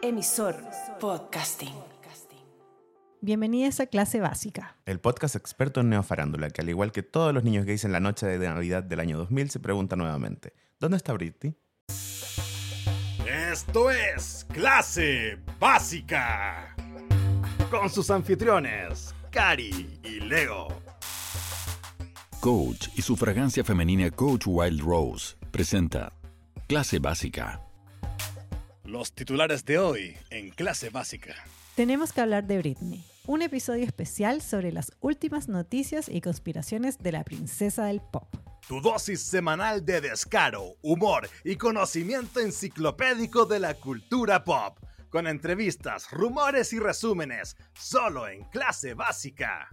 Emisor Podcasting. Bienvenidos a Clase Básica. El podcast experto en neofarándula, que al igual que todos los niños gays en la noche de Navidad del año 2000, se pregunta nuevamente, ¿dónde está Britney? Esto es Clase Básica. Con sus anfitriones, Cari y Leo. Coach y su fragancia femenina Coach Wild Rose presenta Clase Básica. Los titulares de hoy en Clase Básica. Tenemos que hablar de Britney, un episodio especial sobre las últimas noticias y conspiraciones de la princesa del pop. Tu dosis semanal de descaro, humor y conocimiento enciclopédico de la cultura pop. Con entrevistas, rumores y resúmenes, solo en Clase Básica.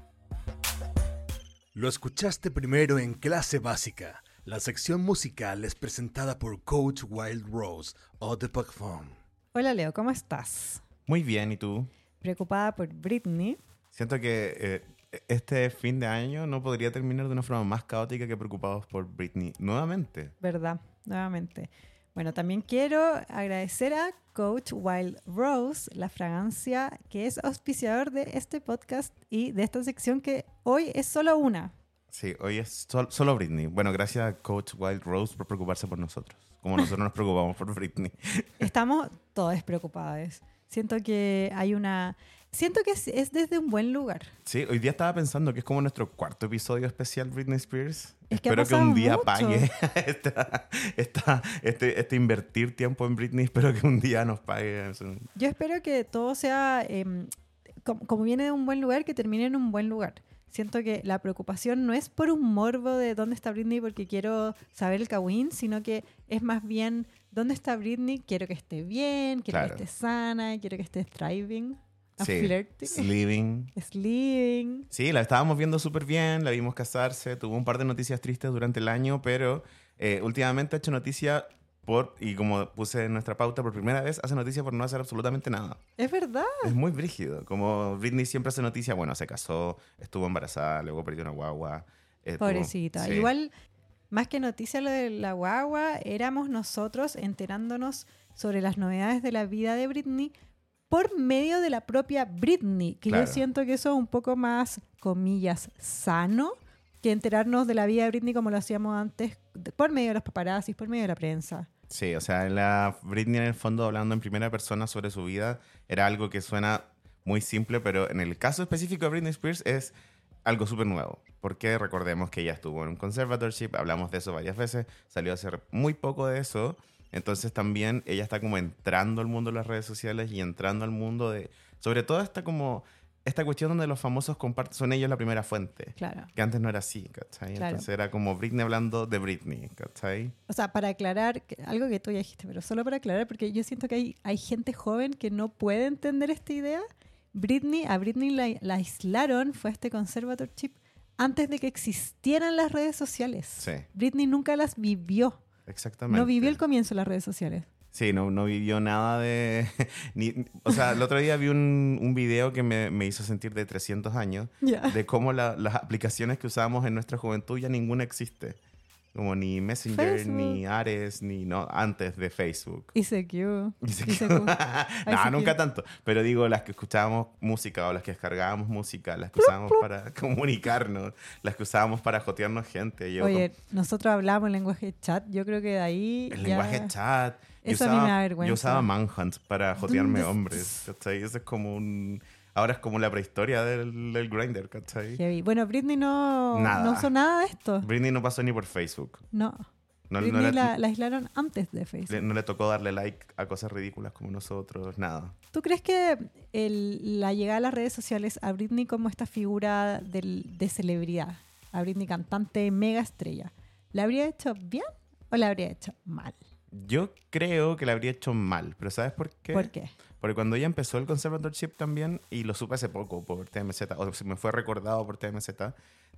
Lo escuchaste primero en Clase Básica. La sección musical es presentada por Coach Wild Rose o The Parfum. Hola Leo, ¿cómo estás? Muy bien, ¿y tú? Preocupada por Britney. Siento que eh, este fin de año no podría terminar de una forma más caótica que preocupados por Britney nuevamente. ¿Verdad? Nuevamente. Bueno, también quiero agradecer a Coach Wild Rose, la fragancia que es auspiciador de este podcast y de esta sección que hoy es solo una. Sí, hoy es sol- solo Britney. Bueno, gracias a Coach Wild Rose por preocuparse por nosotros. Como nosotros nos preocupamos por Britney. Estamos todos preocupados. Siento que hay una... Siento que es, es desde un buen lugar. Sí, hoy día estaba pensando que es como nuestro cuarto episodio especial Britney Spears. Es que Espero que, un día mucho. pague esta, esta- este, este invertir tiempo en Britney. Espero que un día nos pague. Yo espero que todo sea, em, com- como viene de un buen lugar, que termine en un buen lugar. Siento que la preocupación no es por un morbo de dónde está Britney porque quiero saber el Kawin, sino que es más bien dónde está Britney, quiero que esté bien, quiero Claro. que esté sana, quiero que esté thriving, Sí, Sleeving. sleeping. Sí, la estábamos viendo súper bien, la vimos casarse, tuvo un par de noticias tristes durante el año, pero eh, últimamente ha hecho noticia por, y como puse en nuestra pauta por primera vez, hace noticia por no hacer absolutamente nada. Es verdad. Es muy brígido, como Britney siempre hace noticia, bueno, se casó, estuvo embarazada, luego perdió una guagua. Pobrecita. sí. Igual, más que noticia lo de la guagua, éramos nosotros enterándonos sobre las novedades de la vida de Britney por medio de la propia Britney, que Claro. yo siento que eso es un poco más, comillas, sano que enterarnos de la vida de Britney como lo hacíamos antes, por medio de los paparazzis, por medio de la prensa. Sí, o sea, la Britney en el fondo hablando en primera persona sobre su vida era algo que suena muy simple, pero en el caso específico de Britney Spears es algo súper nuevo. Porque recordemos que ella estuvo en un conservatorship, hablamos de eso varias veces, salió a hacer muy poco de eso. Entonces también ella está como entrando al mundo de las redes sociales y entrando al mundo de... Sobre todo esta como... Esta cuestión donde los famosos comparten, son ellos la primera fuente. Claro. Que antes no era así, ¿cachai? Claro. Entonces era como Britney hablando de Britney, ¿cachai? O sea, para aclarar, algo que tú ya dijiste, pero solo para aclarar, porque yo siento que hay, hay gente joven que no puede entender esta idea. Britney, a Britney la, la aislaron, fue este conservatorship, antes de que existieran las redes sociales. Sí, Britney nunca las vivió. exactamente. No vivió el comienzo de las redes sociales. Sí, no, no vivió nada de... ni- o sea, el otro día vi un, un video que me, me hizo sentir de 300 años, Ya. de cómo la- las aplicaciones que usábamos en nuestra juventud ya ninguna existe. Como ni Messenger, Facebook. ni Ares, ni no, antes de Facebook. ICQ. ICQ. ICQ. no, nunca tanto. Pero digo, las que escuchábamos música o las que descargábamos música, las que usábamos para comunicarnos, las que usábamos para jotearnos gente. Yo Oye, nosotros hablamos en lenguaje chat, yo creo que de ahí. El ya- lenguaje chat. Eso a mí me da vergüenza. Yo usaba Manhunt para jotearme ¿Dónde hombres, ¿cachai? Eso es como un... Ahora es como la prehistoria del, del grinder, ¿cachai? Heavy. Bueno, Britney no, Nada. no usó nada de esto. Britney no pasó ni por Facebook. No. No, no Britney le, la, la aislaron antes de Facebook. le- no le tocó darle like a cosas ridículas como nosotros, nada. ¿Tú crees que el- la llegada a las redes sociales a Britney como esta figura del- de celebridad, a Britney cantante mega estrella, ¿la habría hecho bien o la habría hecho mal? Yo creo que la habría hecho mal, pero ¿sabes por qué? ¿Por qué? Porque cuando ella empezó el conservatorship también, y lo supe hace poco por TMZ, o se me fue recordado por TMZ,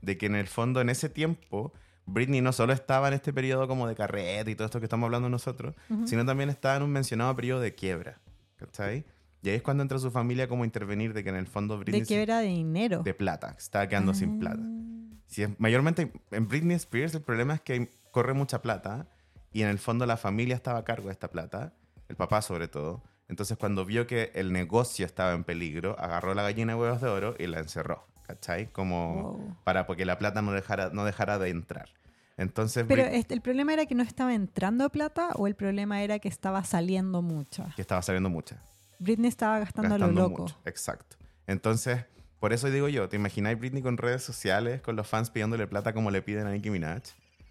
de que en el fondo en ese tiempo Britney no solo estaba en este periodo como de carreta y todo esto que estamos hablando nosotros, Ujú. sino también estaba en un mencionado periodo de quiebra. ¿Cachai? Y ahí es cuando entra su familia como a intervenir de que en el fondo Britney... De era de dinero. de plata, estaba quedando sin plata. Ah. Si es- mayormente en Britney Spears el problema es que corre mucha plata y en el fondo la familia estaba a cargo de esta plata, el papá sobre todo. Entonces, cuando vio que el negocio estaba en peligro, agarró la gallina de huevos de oro y la encerró, ¿cachai? Como Wow. para porque la plata no dejara, no dejara de entrar. Entonces, Pero este, el problema era que no estaba entrando plata o el problema era que estaba saliendo mucha. que estaba saliendo mucha. Britney estaba gastando, a lo gastando loco. mucho. Exacto. Entonces, por eso digo yo, ¿te imagináis Britney con redes sociales, con los fans pidiéndole plata como le piden a Nicki Minaj?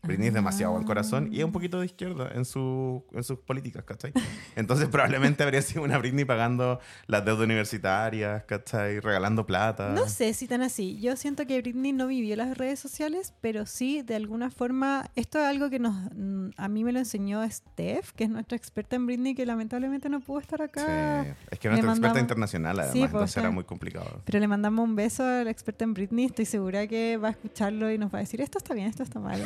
Britney es demasiado buen corazón y es un poquito de izquierda en, su, en sus políticas, ¿cachai? Entonces probablemente habría sido una Britney pagando las deudas universitarias, ¿cachai? Regalando plata. No sé si tan así. Yo siento que Britney no vivió las redes sociales, pero sí, de alguna forma, esto es algo que nos, mm, a mí me lo enseñó Steph, que es nuestra experta en Britney, que lamentablemente no pudo estar acá. Sí. Es que Le nuestra experta mandamos- internacional, además, Sí, pues, entonces era muy complicado. Pero le mandamos un beso a la experta en Britney. Estoy segura que va a escucharlo y nos va a decir, esto está bien, esto está mal,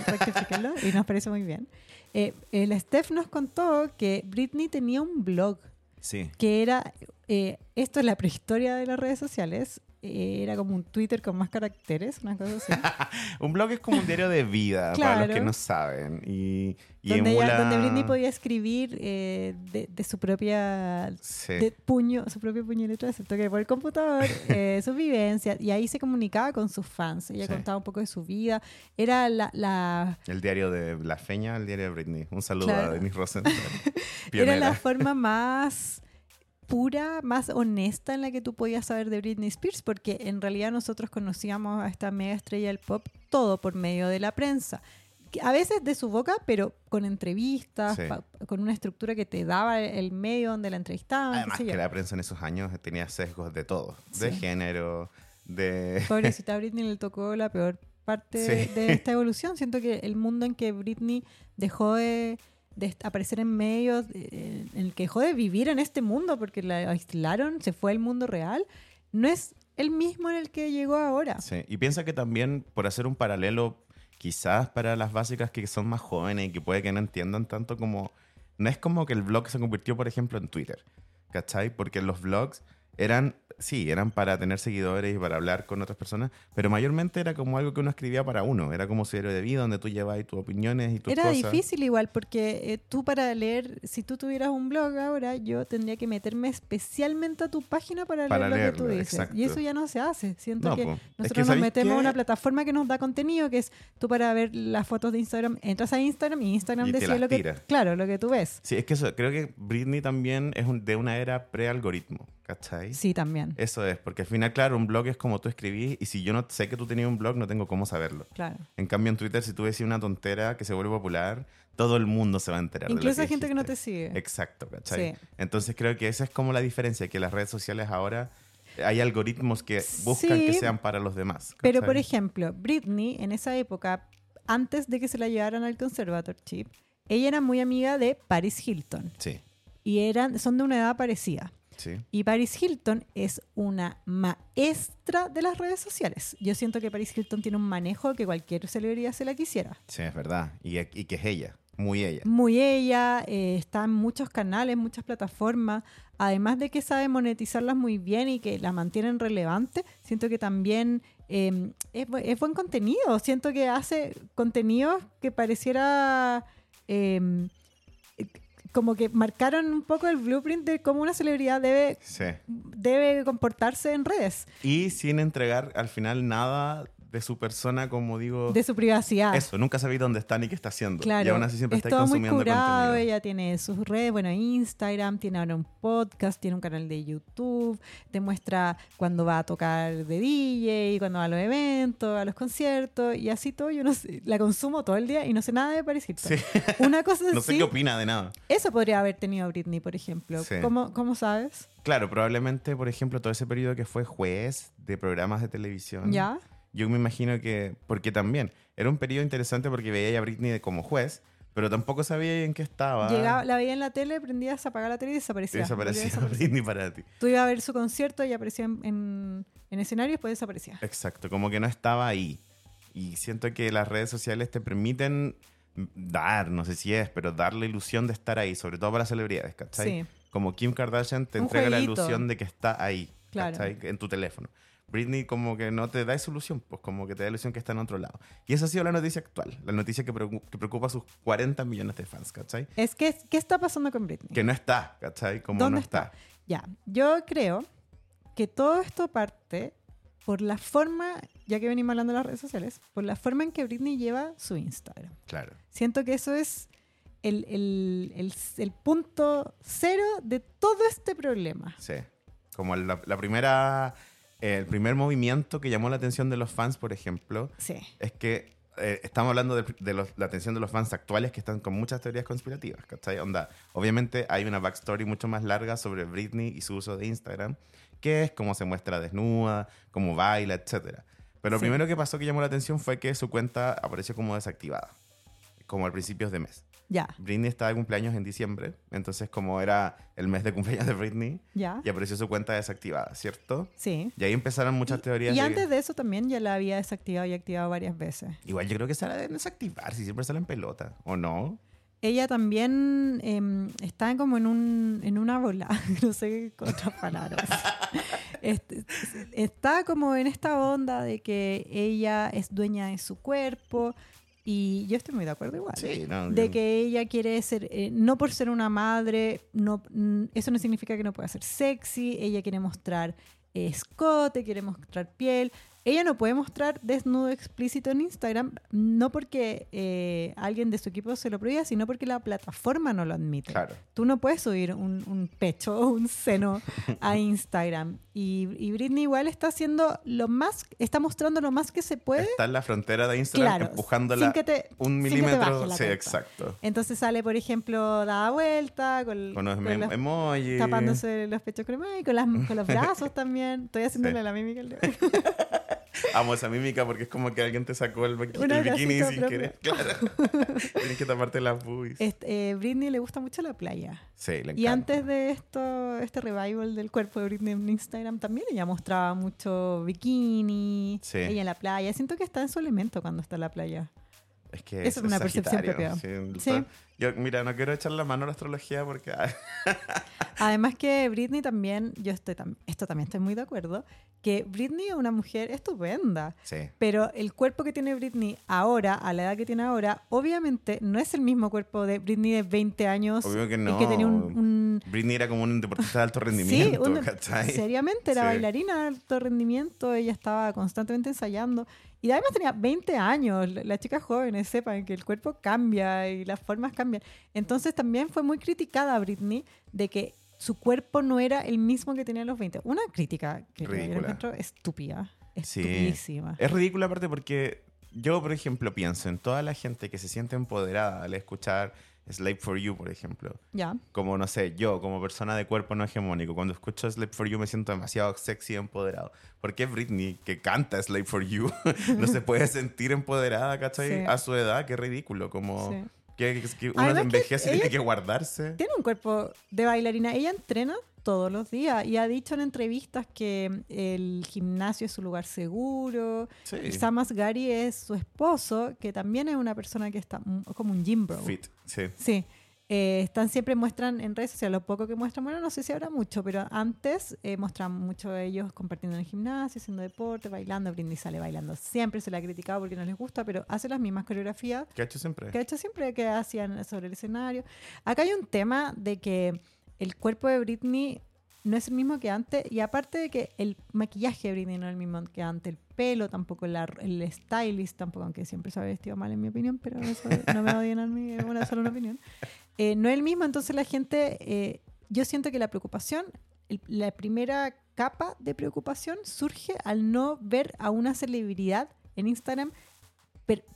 y nos parece muy bien. Eh, el Steph nos contó que Britney tenía un blog Sí. que era, eh, esto es la prehistoria de las redes sociales, era como un Twitter con más caracteres, una cosa así. Un blog es como un diario de vida, para los que no saben. Y, y donde, ella- emula- donde Britney podía escribir eh, de, de su propia Sí. de puño, su propio puño y letra, excepto que por el computador, eh, sus vivencias, y ahí se comunicaba con sus fans. Ella Sí. contaba un poco de su vida. Era la, la- El diario de La Feña, el diario de Britney. Un saludo Claro. a Denise Rosenthal. era la forma más pura, más honesta en la que tú podías saber de Britney Spears, porque en realidad nosotros conocíamos a esta mega estrella del pop todo por medio de la prensa. A veces de su boca, pero con entrevistas, Sí. pa- con una estructura que te daba el medio donde la entrevistaban. Además que yo. la prensa en esos años tenía sesgos de todo. De género, de... Pobrecita Britney le tocó la peor parte Sí. de esta evolución. Siento que el mundo en que Britney dejó de, de aparecer en medios, en el que dejó de vivir en este mundo porque la aislaron, se fue al mundo real, no es el mismo en el que llegó ahora. Sí. Y piensa que también, por hacer un paralelo, quizás para las básicas que son más jóvenes y que puede que no entiendan tanto como... No es como que el blog se convirtió, por ejemplo, en Twitter. ¿Cachai? Porque los blogs eran, sí, eran para tener seguidores y para hablar con otras personas, pero mayormente era como algo que uno escribía para uno. Era como su diario de vida donde tú llevabas tus opiniones y tus Era cosas. difícil igual porque eh, tú para leer, si tú tuvieras un blog ahora, yo tendría que meterme especialmente a tu página para, Para leer lo que tú leerlo, dices. exacto. Y eso ya no se hace. Siento No, que po. Es nosotros que nos ¿sabéis metemos a qué? una plataforma que nos da contenido, que es tú para ver las fotos de Instagram, entras a Instagram y Instagram Y decide lo que, claro, lo que tú ves. Sí, es que eso, creo que Britney también es un- de una era pre-algoritmo, ¿cachai? Sí, también. Eso es, porque al final, claro, un blog es como tú escribís y si yo no sé que tú tenías un blog, no tengo cómo saberlo. Claro. En cambio, en Twitter, si tú decís una tontera que se vuelve popular, todo el mundo se va a enterar. Incluso hay gente que no te sigue. Exacto, ¿cachai? Sí. Entonces creo que esa es como la diferencia, que las redes sociales ahora hay algoritmos que buscan Sí. que sean para los demás. Pero, por ejemplo, Britney, en esa época, antes de que se la llevaran al conservatorship, ella era muy amiga de Paris Hilton. Sí, Y eran, son de una edad parecida. Sí. Y Paris Hilton es una maestra de las redes sociales. Yo siento que Paris Hilton tiene un manejo que cualquier celebridad se la quisiera. Sí, es verdad. Y, y que es ella, muy ella. Muy ella, eh, está en muchos canales, muchas plataformas. Además de que sabe monetizarlas muy bien y que las mantienen relevantes, siento que también eh, es, es buen contenido. Siento que hace contenidos que pareciera eh, como que marcaron un poco el blueprint de cómo una celebridad debe, Sí. debe comportarse en redes, Y sin entregar al final nada de su persona, como digo. de su privacidad. Eso, nunca sabéis dónde está ni qué está haciendo. Claro, y aún así siempre es estáis todo muy consumiendo curado, contenido. ella tiene sus redes, bueno, Instagram, tiene ahora un podcast, tiene un canal de YouTube, te muestra cuando va a tocar de DJ, cuando va a los eventos, a los conciertos, y así todo, yo no sé, la consumo todo el día y no sé nada de Paris Hilton. Sí. Una cosa No sé sí, qué opina de nada. eso podría haber tenido Britney, por ejemplo. Sí. ¿Cómo, ¿Cómo sabes? Claro, probablemente, por ejemplo, todo ese periodo que fue juez de programas de televisión. ¿Ya? Yo me imagino que. Porque también era un periodo interesante porque veía a Britney como juez, pero tampoco sabía en qué estaba. Llegaba, la veía en la tele, prendías a apagar la tele y desaparecía. desaparecía Volvía a desaparecer. Britney para ti. Tú ibas a ver su concierto y aparecía en, en, en escenario y después desaparecía. Exacto, como que no estaba ahí. Y siento que las redes sociales te permiten dar, no sé si es, pero dar la ilusión de estar ahí, sobre todo para celebridades, ¿cachai? Sí. Como Kim Kardashian te Un entrega la jueguito. ilusión de que está ahí, Claro. ¿cachai? En tu teléfono. Britney como que no te da solución, pues como que te da ilusión que está en otro lado. Y esa ha sido la noticia actual, la noticia que, preocu- que preocupa a sus 40 millones de fans, ¿cachai? Es que, ¿qué está pasando con Britney? Que no está, ¿cachai? Como ¿Dónde no está. está? Ya, yo creo que todo esto parte por la forma, ya que venimos hablando de las redes sociales, por la forma en que Britney lleva su Instagram. Claro. Siento que eso es el, el- el- el punto cero de todo este problema. Sí. Como la, la primera, el primer movimiento que llamó la atención de los fans, por ejemplo, Sí. es que eh, estamos hablando de, de los- la atención de los fans actuales que están con muchas teorías conspirativas, ¿cachai? Onda, obviamente hay una backstory mucho más larga sobre Britney y su uso de Instagram, que es cómo se muestra desnuda, cómo baila, etc. Pero lo Sí. primero que pasó que llamó la atención fue que su cuenta apareció como desactivada, como al principios de mes. Ya, Britney estaba de cumpleaños en diciembre, entonces como era el mes de cumpleaños de Britney, ya. y apareció su cuenta desactivada, ¿cierto? Sí. Y ahí empezaron muchas teorías. Y de- antes de eso también ya la había desactivado y activado varias veces. Igual yo creo que se la deben desactivar, si siempre sale en pelota, ¿o no? Ella también em, está como en, un, en una bola, no sé con otras palabras. Este, está como en esta onda de que ella es dueña de su cuerpo y yo estoy muy de acuerdo igual. Sí, no. De yo- que ella quiere ser, eh, no por ser una madre, no, mm, eso no significa que no pueda ser sexy, ella quiere mostrar eh, escote, quiere mostrar piel. Ella no puede mostrar desnudo explícito en Instagram, no porque eh, alguien de su equipo se lo prohíba, sino porque la plataforma no lo admite. Claro. Tú no puedes subir un, un pecho o un seno a Instagram. Y, y Britney igual está haciendo lo más, está mostrando lo más que se puede. Está en la frontera de Instagram Claro, empujándola sin que te- un sin que te milímetro. la sí, exacto. Entonces sale, por ejemplo, dada vuelta, con, Con los con em- los- emojis. tapándose los pechos con con, las, con los brazos también. Estoy haciéndole Sí. la mímica. Amo esa mímica porque es como que alguien te sacó el, bikini sin propio. querer. Claro. Tienes que taparte las boobies. Este, eh, Britney le gusta mucho la playa. Sí, le encanta. Y antes de esto, este revival del cuerpo de Britney en Instagram, también ella mostraba mucho bikini, Sí. ella en la playa. Siento que está en su elemento cuando está en la playa. Es que es una percepción propia. sí. Sí. Yo, mira, no quiero echar la mano a la astrología porque... ah, Además que Britney también, yo estoy tam- esto también estoy muy de acuerdo, que Britney es una mujer estupenda. sí. Pero el cuerpo que tiene Britney ahora, a la edad que tiene ahora, obviamente no es el mismo cuerpo de Britney de 20 años. Obvio que no. que tenía un, un- Britney era como un deportista de alto Sí, rendimiento, un- ¿cachai? seriamente era Sí. bailarina de alto rendimiento, ella estaba constantemente ensayando. Y además tenía 20 años, la- las chicas jóvenes sepan que el cuerpo cambia y las formas cambian. Entonces también fue muy criticada Britney de que su cuerpo no era el mismo que tenía a los 20. Una crítica que yo Ridícula. encuentro estúpida, Sí. estupidísima. Es ridículo aparte porque yo, por ejemplo, pienso en toda la gente que se siente empoderada al escuchar Slave for You, por ejemplo. Ya. Como, no sé, yo como persona de cuerpo no hegemónico, cuando escucho Slave for You me siento demasiado sexy y empoderado. ¿Por qué Britney, que canta Slave for You, no se puede sentir empoderada, ¿cachai? Sí. A su edad, qué ridículo. Como Sí. que, que- uno se envejece y tiene que guardarse. Tiene un cuerpo de bailarina. Ella entrena todos los días y ha dicho en entrevistas que el gimnasio es su lugar seguro. Sí. Y Sam Asghari es su esposo, que también es una persona que está m- como un gym bro. Fit, sí. Sí. Eh, están siempre muestran en redes sociales, lo poco que muestran, bueno, no sé si habrá mucho, pero antes eh, muestran mucho de ellos compartiendo en el gimnasio, haciendo deporte, bailando. Britney sale bailando. Siempre se la ha criticado porque no les gusta, pero hace las mismas coreografías ¿Qué ha hecho siempre? que ha hecho siempre que hacían sobre el escenario. Acá hay un tema de que el cuerpo de Britney no es el mismo que antes y aparte de que el maquillaje de Britney no es el mismo que antes, el pelo tampoco, la- el stylist tampoco, aunque siempre se ha vestido mal en mi opinión, pero no me odian a mí, es una solo una opinión. Eh, no es el mismo, entonces la gente, eh, yo siento que la preocupación, la primera capa de preocupación surge al no ver a una celebridad en Instagram per-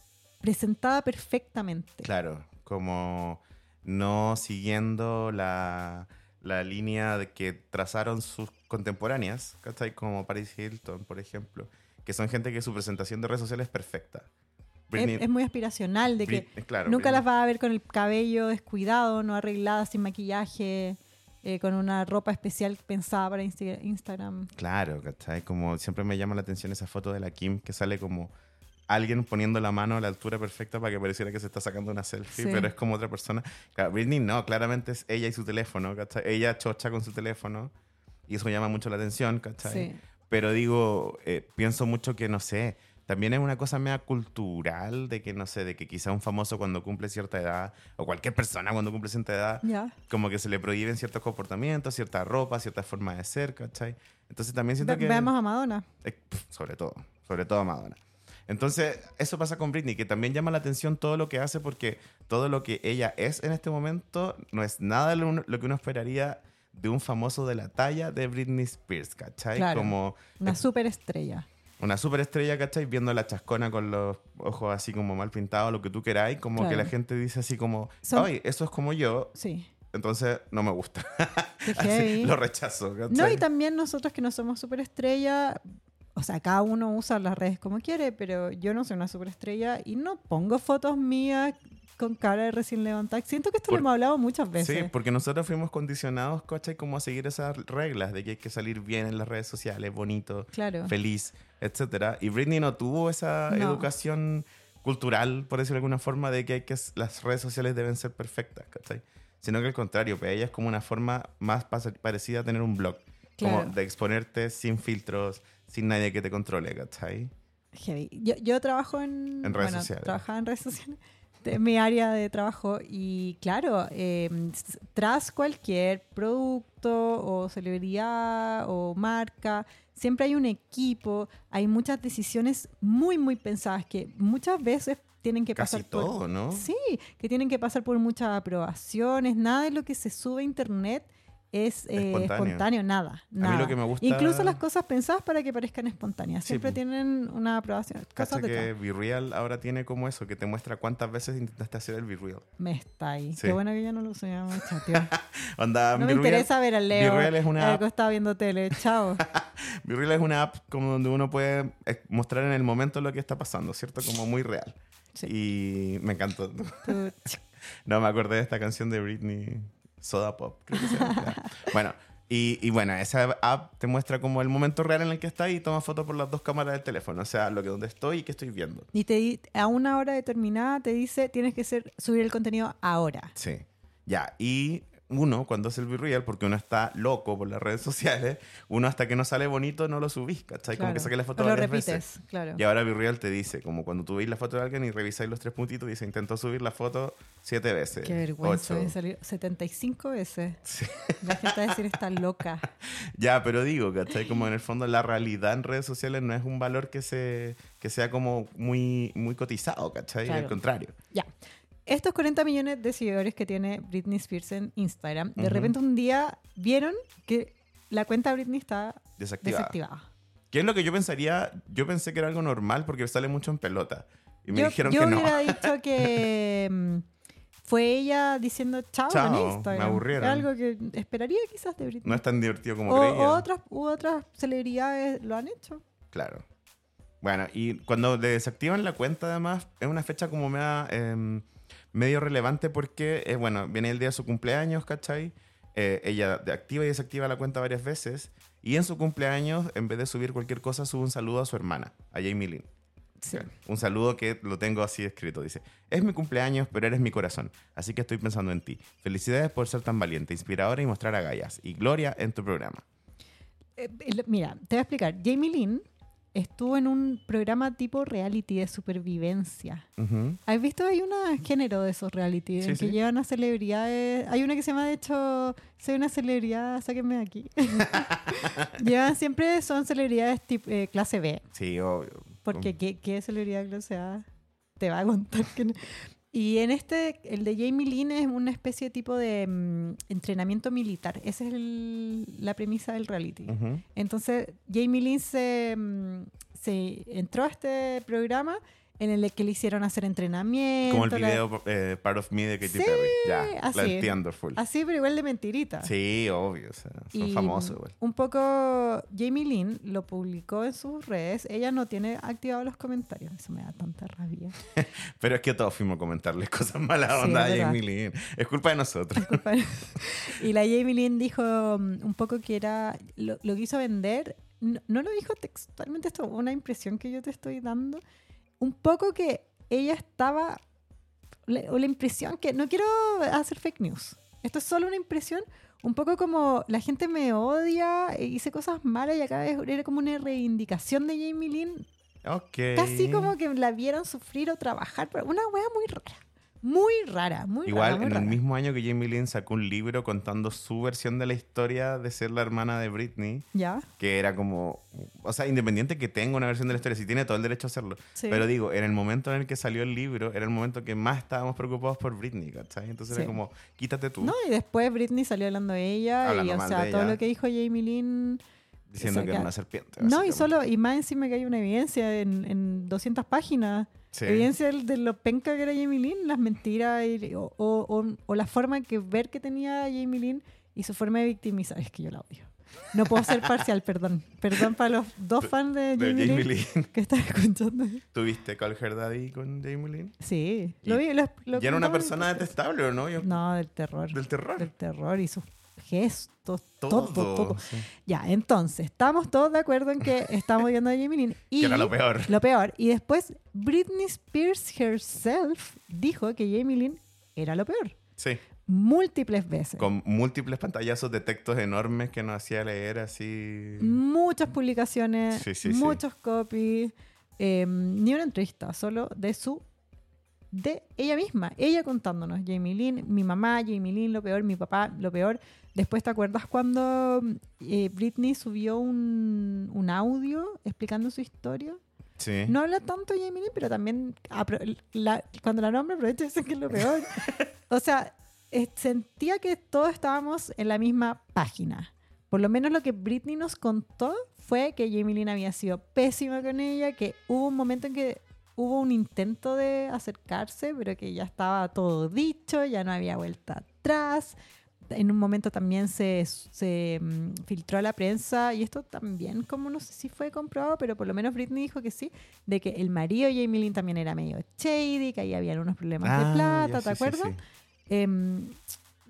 presentada perfectamente. Claro, como no siguiendo la, la línea de que trazaron sus contemporáneas, ¿cachai? Como Paris Hilton, por ejemplo, que son gente que su presentación de redes sociales es perfecta. Britney- es, es muy aspiracional de que claro, nunca Britney- las va a ver con el cabello descuidado, no arreglada, sin maquillaje, eh, con una ropa especial pensada para Insta- Instagram. Claro, ¿cachai? Como siempre me llama la atención esa foto de la Kim que sale como alguien poniendo la mano a la altura perfecta para que pareciera que se está sacando una selfie, Sí. pero es como otra persona. Claro, Britney no, claramente es ella y su teléfono, ¿cachai? Ella chocha con su teléfono y eso llama mucho la atención, ¿cachai? Sí. Pero digo, eh, pienso mucho que, no sé, también es una cosa media cultural de que, no sé, de que quizá un famoso cuando cumple cierta edad, o cualquier persona cuando cumple cierta edad, Ya. como que se le prohíben ciertos comportamientos, cierta ropa, cierta forma de ser, ¿cachai? Entonces también siento Ve- que... Veamos a Madonna. Eh, Sobre todo, sobre todo Madonna. Entonces, eso pasa con Britney, que también llama la atención todo lo que hace porque todo lo que ella es en este momento no es nada lo, lo que uno esperaría de un famoso de la talla de Britney Spears, ¿cachai? Claro. Como Una es superestrella. una superestrella, ¿cachai? Viendo la chascona con los ojos así como mal pintados, lo que tú queráis, como que Claro. la gente dice así como, Son- ay, eso es como yo, Sí. entonces no me gusta. Así, lo rechazo, ¿cachai? No, y también nosotros que no somos superestrella, o sea, cada uno usa las redes como quiere, pero yo no soy una superestrella y no pongo fotos mías con cara de recién levantada. Siento que esto Por- lo hemos hablado muchas veces. Sí, porque nosotros fuimos condicionados, ¿cachai? Como a seguir esas reglas de que hay que salir bien en las redes sociales, bonito, Claro. feliz, etcétera. Y Britney no tuvo esa No. educación cultural, por decirlo de alguna forma, de que, hay que las redes sociales deben ser perfectas, ¿cachai? Sino que al contrario, para ella es como una forma más parecida a tener un blog. Claro. Como de exponerte sin filtros, sin nadie que te controle, ¿cachai? Heavy. Yo, yo trabajo en, En redes bueno, sociales. Trabajaba en redes sociales. De mi área de trabajo. Y claro, eh, tras cualquier producto o celebridad o marca, siempre hay un equipo, hay muchas decisiones muy, muy pensadas que muchas veces tienen que Casi pasar por. todo, ¿no? Sí, que tienen que pasar por muchas aprobaciones. Nada de lo que se sube a internet es eh, Espontáneo. espontáneo. nada. mí nada. lo que me gusta- Incluso las cosas pensadas para que parezcan espontáneas. Siempre tienen una aprobación. Cosas de que BeReal ahora tiene como eso, que te muestra cuántas veces intentaste hacer el BeReal. Me está ahí. Sí. Qué bueno que yo no lo usé mucho, tío. Onda, No me interesa ver al Leo BeReal es una al costado viendo tele. Chao. BeReal es una app como donde uno puede eh, mostrar en el momento lo que está pasando, ¿cierto? Como muy real. Sí. Y me encantó. No me acordé de esta canción de Britney, Soda Pop, creo que se llama. Bueno, y, y bueno, esa app te muestra como el momento real en el que está y toma fotos por las dos cámaras del teléfono. O sea, lo que donde estoy y qué estoy viendo. Y te a una hora determinada te dice tienes que ser, subir el contenido ahora. Sí. Ya, y uno cuando hace el B-Real, porque uno está loco por las redes sociales, uno hasta que no sale bonito no lo subís, ¿cachai? Como que Claro. saqué la foto O lo varias repites, veces. claro. Y ahora B-Real te dice, como cuando tú veis la foto de alguien y revisáis los tres puntitos, dice, intentó subir la foto siete veces. Qué vergüenza. ocho. de salir 75 veces. Sí. La gente va a decir está loca. Ya, pero digo, ¿cachai? Como en el fondo la realidad en redes sociales no es un valor que, se, que sea como muy, muy cotizado, ¿cachai? Claro. Al contrario. Ya. Estos 40 millones de seguidores que tiene Britney Spears en Instagram, de repente un día vieron que la cuenta de Britney está Desactivada. desactivada. ¿Qué es lo que yo pensaría? Yo pensé que era algo normal porque sale mucho en pelota. Y me yo dijeron yo que no. hubiera dicho que mm, fue ella diciendo chao, Chao, en me Instagram. aburrieron. Es algo que esperaría quizás de Britney. No es tan divertido como o, creía. o otras, u otras celebridades lo han hecho. Claro. Bueno, y cuando le desactivan la cuenta, además, es una fecha como media, em, medio relevante porque, eh, bueno, viene el día de su cumpleaños, ¿cachai? Eh, ella activa y desactiva la cuenta varias veces. Y en su cumpleaños, en vez de subir cualquier cosa, sube un saludo a su hermana, a Jamie Lynn. Sí. Un saludo que lo tengo así escrito. Dice, es mi cumpleaños, pero eres mi corazón. Así que estoy pensando en ti. Felicidades por ser tan valiente, inspiradora y mostrar agallas. Y gloria en tu programa. Eh, el- mira, te voy a explicar. Jamie Lynn estuvo en un programa tipo reality de supervivencia. ¿Has visto? Hay un género de esos reality Sí, en que llevan a celebridades. Hay una que se llama, de hecho, soy una celebridad, sáquenme de aquí. llevan siempre, son celebridades tip- eh, clase B. Sí, obvio. Porque ¿qué, qué celebridad clase A te va a contar que no? Y en este, el de Jamie Lynn es una especie de tipo de mm, entrenamiento militar. Esa es el- la premisa del reality. Entonces, Jamie Lynn se, mm, se entró a este programa en el que le hicieron hacer entrenamiento. Como el la- video eh, Part of Me de Katy Sí, Perry. Ya, así la es. entiendo full. Así, pero igual de mentirita. Sí, obvio. o sea, son Y famosos igual. Un poco Jamie Lynn lo publicó en sus redes. Ella no tiene activados los comentarios. Eso me da tanta rabia. Pero es que todos fuimos a comentarles cosas malas Sí, onda es a. Jamie Lynn. Es culpa de nosotros. y la Jamie Lynn dijo um, un poco que era lo, lo quiso vender. No, no lo dijo textualmente esto, una impresión que yo te estoy dando. Un poco que ella estaba, o la impresión que, no quiero hacer fake news, esto es solo una impresión, un poco como la gente me odia, e hice cosas malas y acá era como una reivindicación de Jamie Lynn. Ok. Casi como que la vieron sufrir o trabajar, pero una wea muy rara. Muy rara, muy Igual, rara. muy en el mismo año que Jamie Lynn sacó un libro contando su versión de la historia de ser la hermana de Britney, ¿Ya? que era como, o sea, independiente que tenga una versión de la historia, si tiene todo el derecho a hacerlo. Sí. Pero digo, en el momento en el que salió el libro, era el momento que más estábamos preocupados por Britney, ¿cachai? Entonces Sí. era como, quítate tú, No, y después Britney salió hablando de ella Hablando y, o sea, todo ella. lo que dijo Jamie Lynn... diciendo o sea, que era una serpiente. No, y solo, y más encima que hay una evidencia en, en 200 páginas. Sí. Evidencia del- de lo penca que era Jamie Lynn, las mentiras y- o, o- o- la forma que ver que tenía Jamie Lynn y su forma de victimizar. Es que yo la odio. No puedo ser parcial, perdón. Perdón para los dos fans de De Jamie, Jamie Lynn, Lynn. que están escuchando. ¿Tuviste Call Her Daddy con Jamie Lynn? Sí, lo vi. Lo, lo era una persona detestable, ¿o no? Yo- No, del terror. Del terror. Del terror y sus gestos, todo, todo. todo. sí. Ya, entonces, estamos todos de acuerdo en que estamos viendo a Jamie Lynn. Y Que era lo peor. Lo peor. Y después, Britney Spears herself dijo que Jamie Lynn era lo peor. Sí. Múltiples veces. Con múltiples pantallazos de textos enormes que nos hacía leer así. Muchas publicaciones, Sí, sí, sí. muchos copies. eh, ni una entrevista, solo de su. De ella misma. Ella contándonos. Jamie Lynn, mi mamá, Jamie Lynn, lo peor, mi papá, lo peor. Después, ¿te acuerdas cuando eh, Britney subió un, un audio explicando su historia? Sí. No habla tanto Jamie Lynn, pero también la- cuando la nombra aprovecha y dice que es lo peor. o sea, eh, sentía que todos estábamos en la misma página. Por lo menos lo que Britney nos contó fue que Jamie Lynn había sido pésima con ella, que hubo un momento en que hubo un intento de acercarse, pero que ya estaba todo dicho, ya no había vuelta atrás. En un momento también se, se mm, filtró a la prensa, y esto también, como no sé si fue comprobado, pero por lo menos Britney dijo que sí, de que el marido de Jamie Lynn también era medio shady, que ahí habían unos problemas Ah, de plata, ¿te sí, sí, acuerdas? sí. Em,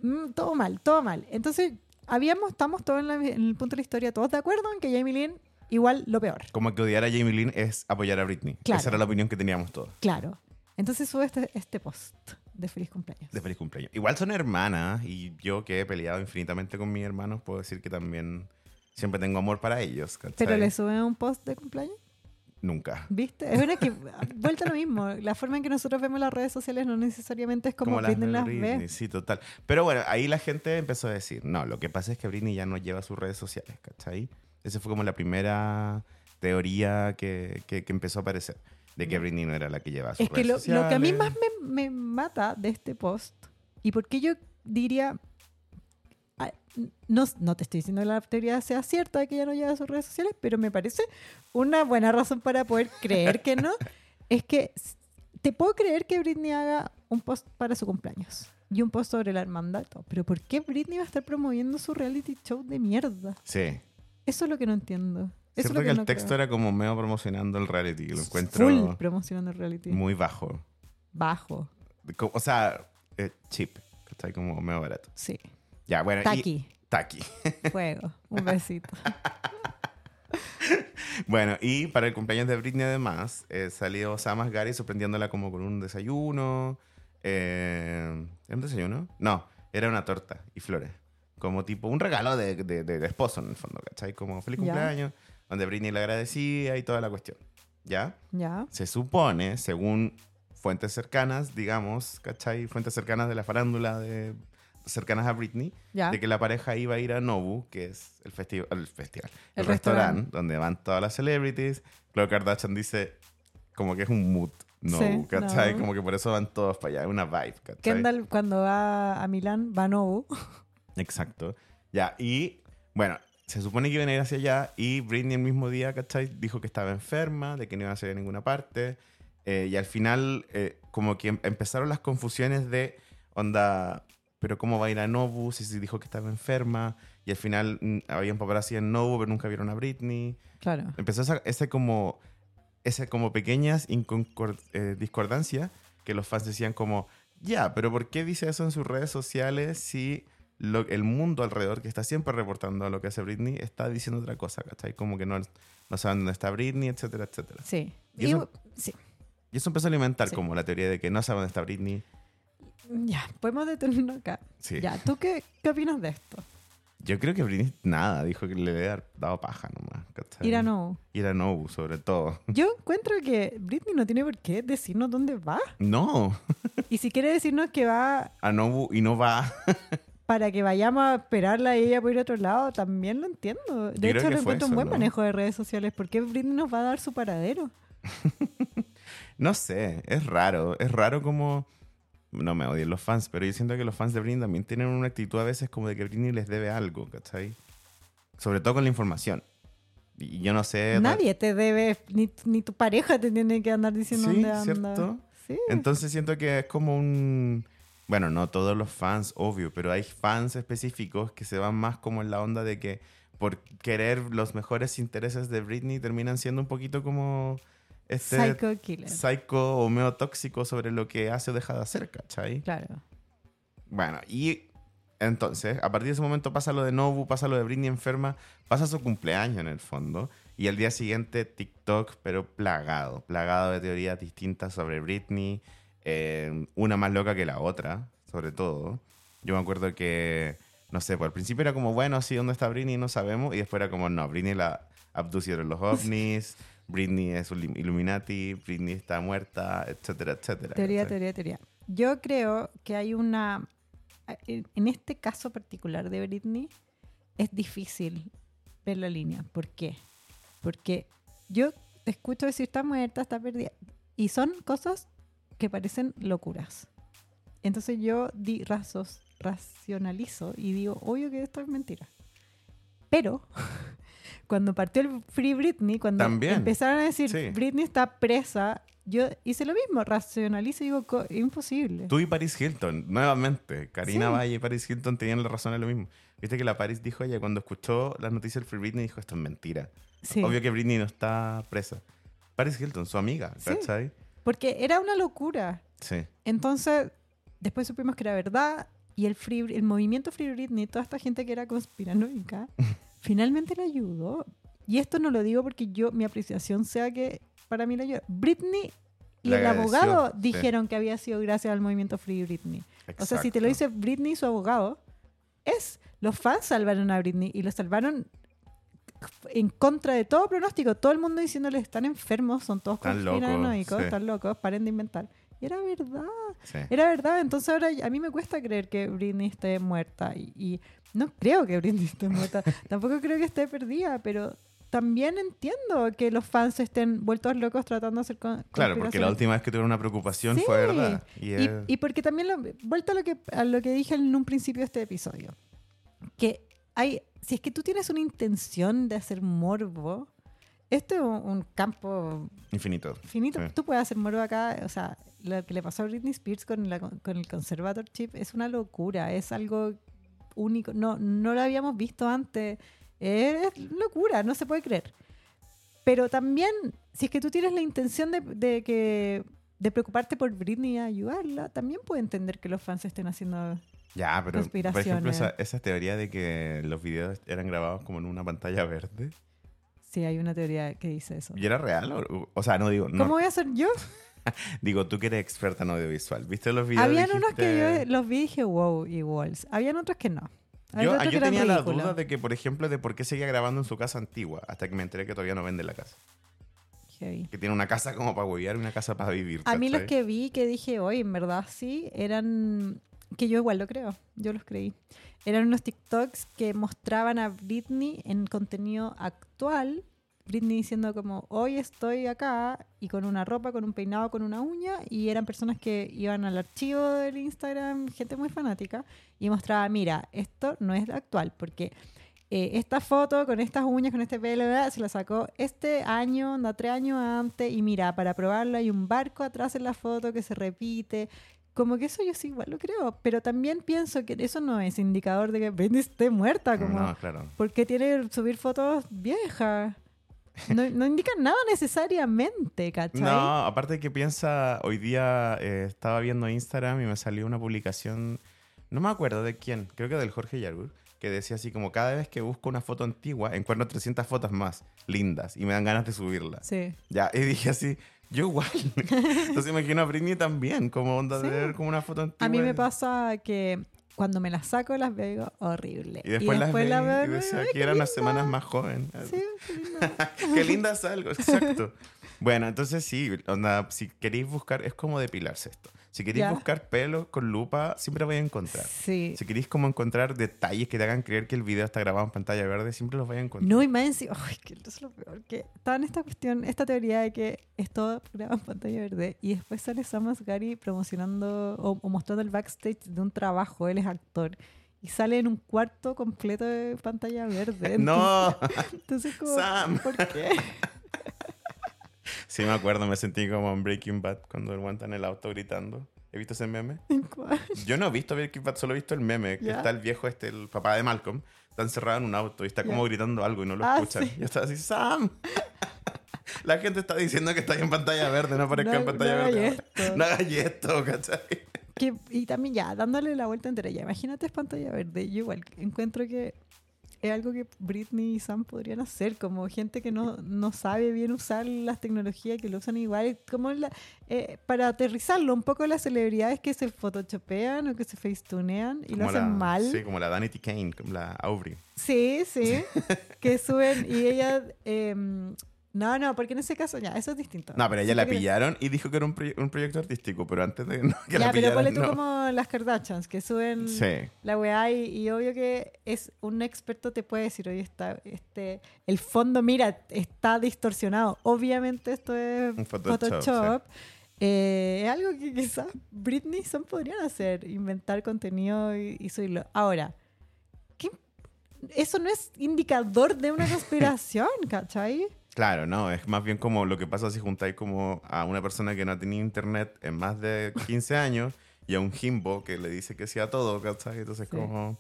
mm, todo mal, todo mal. Entonces, habíamos, estamos todos en, la- en el punto de la historia, todos de acuerdo en que Jamie Lynn igual lo peor. Como que odiar a Jamie Lynn es apoyar a Britney. Claro. Esa era la opinión que teníamos todos. Claro. Entonces sube este, este post de feliz cumpleaños. De feliz cumpleaños. Igual son hermanas y yo que he peleado infinitamente con mis hermanos, puedo decir que también siempre tengo amor para ellos. ¿cachai? Pero le suben un post de cumpleaños, Nunca. ¿viste? Es verdad que vuelta lo mismo. La forma en que nosotros vemos las redes sociales no necesariamente es como, las Britney las Britney, ve. Sí, total. Pero bueno, ahí la gente empezó a decir, no, lo que pasa es que Britney ya no lleva sus redes sociales, ¿cachai? Esa fue como la primera teoría que, que- que empezó a aparecer, de que Britney no era la que llevaba sus Es que lo, lo que a mí más me, me mata de este post, y por qué yo diría, no, no te estoy diciendo que la teoría sea cierta de que ella no lleva sus redes sociales, pero me parece una buena razón para poder creer que no, es que te puedo creer que Britney haga un post para su cumpleaños y un post sobre la hermandad, pero ¿por qué Britney va a estar promoviendo su reality show de mierda? Sí. Eso es lo que no entiendo. Eso es Cierto lo que, que, el texto creo. era como medio promocionando el reality. Lo encuentro Full promocionando el reality. muy bajo. Bajo, O sea, eh, cheap. ¿cachai? Como medio barato. sí. Ya, bueno. y- Taqui. Taqui. Fuego. Un besito. Bueno, y para el cumpleaños de Britney además, eh, salió Samas Gary sorprendiéndola como con un desayuno. Eh, ¿Era un desayuno? No, era una torta y flores. Como tipo un regalo de, de- de- de esposo en el fondo, ¿cachai? Como feliz cumpleaños, donde Britney le agradecía y toda la cuestión. ¿Ya? Ya. Se supone, según fuentes cercanas, digamos, ¿cachai? Fuentes cercanas de la farándula, de, cercanas a Britney, Ya. de que la pareja iba a ir a Nobu, que es el, festi- el festival, el, El restaurante donde van todas las celebrities. Khloe Kardashian dice como que es un mood Nobu, Sí, ¿cachai? Nobu. Como que por eso van todos para allá, es una vibe, ¿cachai? Kendall cuando va a Milán va a Nobu. Exacto. Ya, y bueno, se supone que iban a ir hacia allá y Britney el mismo día, ¿cachai? Dijo que estaba enferma, de que no iba a salir a ninguna parte. eh, y al final, eh, como que em- empezaron las confusiones de, onda, pero ¿cómo va a ir a Nobu si se dijo que estaba enferma? Y al final mm, había un paparazzi en Nobu, pero nunca vieron a Britney. Claro. Empezó esa, ese como, ese como pequeñas eh, discordancias que los fans decían como, ya, pero ¿por qué dice eso en sus redes sociales si lo- el mundo alrededor que está siempre reportando lo que hace Britney está diciendo otra cosa, ¿cachai? Como que no, no saben dónde está Britney, etcétera, etcétera. Sí. Y Y- eso- sí. Y eso empezó a alimentar Sí. como la teoría de que no saben dónde está Britney. Ya, podemos detenernos acá. Sí. Ya, ¿tú qué, qué opinas de esto? Yo creo que Britney nada, dijo que le había dado paja nomás. ¿cachai? Ir a no. Ir a Nobu, sobre todo. Yo encuentro que Britney no tiene por qué decirnos dónde va. No, Y si quiere decirnos que va a Nobu y no va. para que vayamos a esperarla y ella por ir a otro lado, también lo entiendo. De hecho, fue encuentro un buen ¿no? manejo de redes sociales. ¿Por qué Britney nos va a dar su paradero? No sé, es raro. Es raro como... No me odien los fans, pero yo siento que los fans de Britney también tienen una actitud a veces como de que Britney les debe algo, ¿cachai? Sobre todo con la información. Y yo no sé... Nadie te debe, ni, ni tu pareja te tiene que andar diciendo Sí, dónde anda. ¿cierto? Sí. Entonces siento que es como un... Bueno, no todos los fans, obvio, pero hay fans específicos que se van más como en la onda de que por querer los mejores intereses de Britney terminan siendo un poquito como este Psycho Killer. psycho o medio tóxico sobre lo que hace o deja de hacer, ¿cachai? Claro. Bueno, y entonces, a partir de ese momento pasa lo de Nobu, pasa lo de Britney enferma, pasa su cumpleaños en el fondo, y al día siguiente TikTok, pero plagado, plagado de teorías distintas sobre Britney, eh, una más loca que la otra, sobre todo. Yo me acuerdo que, no sé, pues al principio era como, bueno, sí, ¿dónde está Britney? No sabemos, y después era como, no, Britney la abducieron los ovnis, Britney es un Illuminati, Britney está muerta, etcétera, etcétera. Teoría, ¿cachai? teoría, teoría. Yo creo que hay una... En en este caso particular de Britney, es difícil ver la línea. ¿Por qué? Porque yo te escucho decir está muerta, está perdida. Y son cosas que parecen locuras. Entonces yo di rasos, racionalizo y digo, obvio que esto es mentira. Pero cuando partió el Free Britney, cuando También. empezaron a decir Sí. Britney está presa, yo hice lo mismo, racionalizo y digo, "Co- imposible. Tú y Paris Hilton, nuevamente. Karina Sí. Valle y Paris Hilton tenían la razón en lo mismo. Viste que la Paris dijo ella cuando escuchó las noticias del Free Britney, dijo esto es mentira. Sí. Obvio que Britney no está presa. Paris Hilton, su amiga, Sí. ¿cachai? Porque era una locura. Sí. Entonces, después supimos que era verdad y el, free, el movimiento Free Britney, toda esta gente que era conspiranoica, finalmente le ayudó. Y esto no lo digo porque yo, mi apreciación sea que para mí le ayudó. Britney y Le el agradeció, abogado sí. dijeron que había sido gracias al movimiento Free Britney. O sea, si te lo dice Britney y su abogado, es los fans salvaron a Britney y lo salvaron en contra de todo pronóstico. Todo el mundo diciéndole están enfermos, son todos conspiranoicos, sí. están locos, paren de inventar. Y era verdad, Sí. era verdad. Entonces ahora a mí me cuesta creer que Britney esté muerta y, y no creo que Britney esté muerta. Tampoco creo que esté perdida, pero también entiendo que los fans estén vueltos locos tratando de hacer con, Claro, porque la última vez que tuvieron una preocupación Sí. fue verdad. Y, y porque también, lo, vuelta a lo, que, a lo que dije en un principio de este episodio, que hay, si es que tú tienes una intención de hacer morbo, este es un, campo infinito. finito. Sí. Tú puedes hacer morbo acá, o sea, lo que le pasó a Britney Spears con, la, con el conservatorship es una locura, es algo único, no, no lo habíamos visto antes, es locura, no se puede creer. Pero también, si es que tú tienes la intención de, de que de preocuparte por Britney y ayudarla, también puedo entender que los fans estén haciendo... Ya, pero por ejemplo, esa, esa teoría de que los videos eran grabados como en una pantalla verde. Sí, hay una teoría que dice eso. ¿Y era real? O, o sea, no digo, no, ¿Cómo voy a hacer yo? digo, tú que eres experta en audiovisual. ¿Viste los videos? Habían unos que yo los vi y dije, wow, iguals. Habían otros que no. Yo, yo tenía la duda de que, por ejemplo, de por qué seguía grabando en su casa antigua, hasta que me enteré que todavía no vende la casa. Heavy. Que tiene una casa como para huevear y una casa para vivir. A mí los que vi que dije, oye, en verdad sí, eran, que yo igual lo creo, yo los creí. Eran unos TikToks que mostraban a Britney en contenido actual, Britney diciendo como, hoy estoy acá y con una ropa, con un peinado, con una uña, y eran personas que iban al archivo del Instagram, gente muy fanática, y mostraba, mira, esto no es actual, porque eh, esta foto con estas uñas, con este pelo, se la sacó este año, anda tres años antes, y mira, para probarlo hay un barco atrás en la foto que se repite. Como que eso yo sí igual lo creo, pero también pienso que eso no es indicador de que Britney esté muerta, como No, claro. porque tiene que subir fotos viejas. No, no indican nada necesariamente, ¿cachai? No, aparte que piensa, hoy día eh, estaba viendo Instagram y me salió una publicación, no me acuerdo de quién, creo que del Jorge Yargur, que decía así como cada vez que busco una foto antigua encuentro 300 fotos más lindas y me dan ganas de subirlas. Sí. Ya, y dije así, yo igual. Entonces imagino a Britney también, como onda de ver como una foto antigua. A mí me pasa que cuando me las saco las veo horrible. Y después, las veo y decía ay, que qué era unas semanas más joven. Sí, qué linda. Qué linda salgo, exacto. Bueno, entonces sí, onda, si queréis buscar, es como depilarse esto. Si queréis buscar pelo con lupa, siempre vais a encontrar. Sí. Si queréis como encontrar detalles que te hagan creer que el video está grabado en pantalla verde, siempre los vais a encontrar. No, y más encima, ay, que eso es lo peor, que está en esta cuestión, esta teoría de que es todo grabado en pantalla verde y después sale Sam Asghari promocionando o, o mostrando el backstage de un trabajo, él es actor, y sale en un cuarto completo de pantalla verde. No, Entonces, entonces como, Sam. ¿por qué? sí me acuerdo, me sentí como en Breaking Bad cuando el guanta en el auto gritando. ¿He visto ese meme? ¿Cuál? Yo no he visto Breaking Bad, solo he visto el meme, que está el viejo este, el papá de Malcolm, está encerrado en un auto y está como gritando algo y no lo Ah, escuchan. sí. Y está así, Sam. La gente está diciendo que está en pantalla verde, no aparezca No- en pantalla no verde. esto. No hagas esto, ¿cachai? Que- y también ya, dándole la vuelta entera, ya, imagínate es pantalla verde. Yo igual encuentro que es algo que Britney y Sam podrían hacer, como gente que no, no sabe bien usar las tecnologías, que lo usan igual, como la- eh, para aterrizarlo un poco las celebridades que se photoshopean o que se facetunean y lo hacen la- mal. Sí, como la Danity Kane, como la Aubrey. Sí, sí, que suben y ella... em, no, no, porque en ese caso ya, eso es distinto. No, pero ella la pillaron y dijo que era un, proye- un proyecto artístico, pero antes de no, que ya, la pero pillaran, ponle tú no. como las Kardashians, que suben Sí. la weá y, y obvio que es un experto te puede decir, oye, está, este, el fondo, mira, está distorsionado. Obviamente esto es Un Photoshop, Photoshop. Eh, es algo que quizás Britney y Sam podrían hacer, inventar contenido y, y subirlo. Ahora, ¿qué? eso no es indicador de una conspiración, ¿cachai? Claro, no, es más bien como lo que pasa si juntáis como a una persona que no ha tenido internet en más de 15 años y a un jimbo que le dice que sí a todo, ¿cachai? Entonces Sí. como...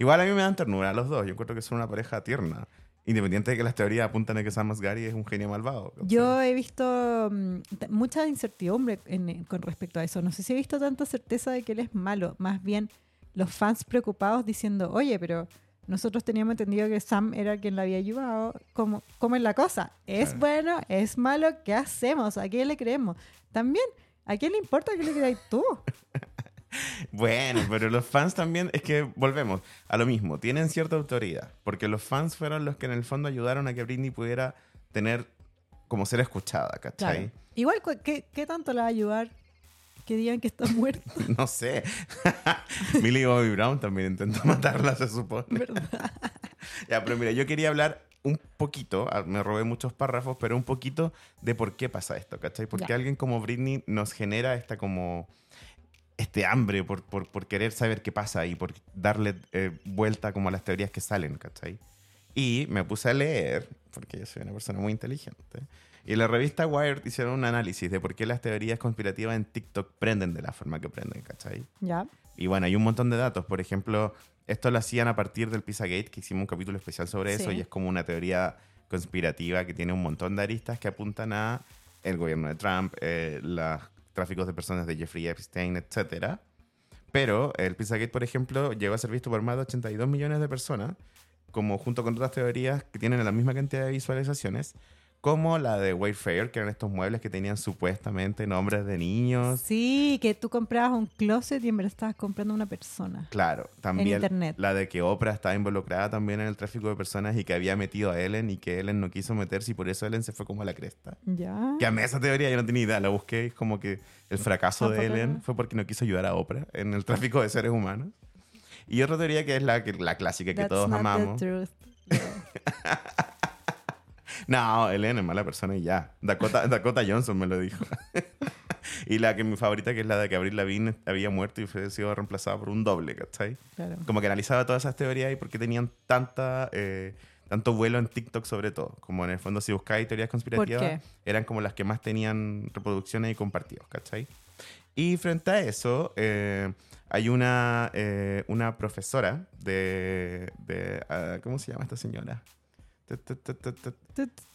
Igual a mí me dan ternura los dos, yo encuentro que son una pareja tierna. Independiente de que las teorías apuntan a que Sam Asghari es un genio malvado. ¿cachai? Yo he visto mm, mucha incertidumbre en- con respecto a eso. No sé si he visto tanta certeza de que él es malo. Más bien los fans preocupados diciendo, oye, pero nosotros teníamos entendido que Sam era quien la había ayudado. ¿Cómo, cómo es la cosa? ¿Es Claro. bueno? ¿Es malo? ¿Qué hacemos? ¿A quién le creemos? También, ¿a quién le importa que le creáis tú? Bueno, pero los fans también, es que volvemos a lo mismo, tienen cierta autoridad, porque los fans fueron los que en el fondo ayudaron a que Britney pudiera tener como ser escuchada, ¿cachai? Claro. Igual, ¿qué, qué tanto la va a ayudar que digan que está muerto? No sé. Millie Bobby Brown también intentó matarla, se supone. ¿Verdad? Ya, pero mira, yo quería hablar un poquito, ah, me robé muchos párrafos, pero un poquito de por qué pasa esto, ¿cachai? Porque alguien como Britney nos genera esta como este hambre por, por, por querer saber qué pasa y por darle eh, vuelta como a las teorías que salen, ¿cachai? Y me puse a leer, porque yo soy una persona muy inteligente, y la revista Wired hicieron un análisis de por qué las teorías conspirativas en TikTok prenden de la forma que prenden, ¿cachai? Ya. Y bueno, hay un montón de datos. Por ejemplo, esto lo hacían a partir del Pizzagate, que hicimos un capítulo especial sobre eso, Sí. y es como una teoría conspirativa que tiene un montón de aristas que apuntan a el gobierno de Trump, eh, los tráficos de personas de Jeffrey Epstein, etcétera. Pero el Pizzagate, por ejemplo, llegó a ser visto por más de 82 millones de personas, como junto con otras teorías que tienen la misma cantidad de visualizaciones, como la de Wayfair, que eran estos muebles que tenían supuestamente nombres de niños. Sí, que tú comprabas un closet y en verdad estabas comprando una persona. Claro, también internet. la de que Oprah estaba involucrada también en el tráfico de personas y que había metido a Ellen y que Ellen no quiso meterse y por eso Ellen se fue como a la cresta. Ya. Que a mí esa teoría yo no tenía idea, la busqué y es como que el fracaso de Tampoco Ellen no. fue porque no quiso ayudar a Oprah en el tráfico de seres humanos. Y otra teoría que es la, la clásica que That's todos not the amamos. truth. Yeah. No, Ellen es mala persona y ya. Dakota, Dakota Johnson me lo dijo. y la que mi favorita que es la de que Avril Lavigne había muerto y fue sido reemplazada por un doble, ¿cachai? Claro. como que analizaba todas esas teorías y por qué tenían tanta, eh, tanto vuelo en TikTok sobre todo. Como en el fondo si buscáis teorías conspirativas, eran como las que más tenían reproducciones y compartidos, ¿cachai? Y frente a eso, eh, hay una, eh, una profesora de... de ah, ¿Cómo se llama esta señora?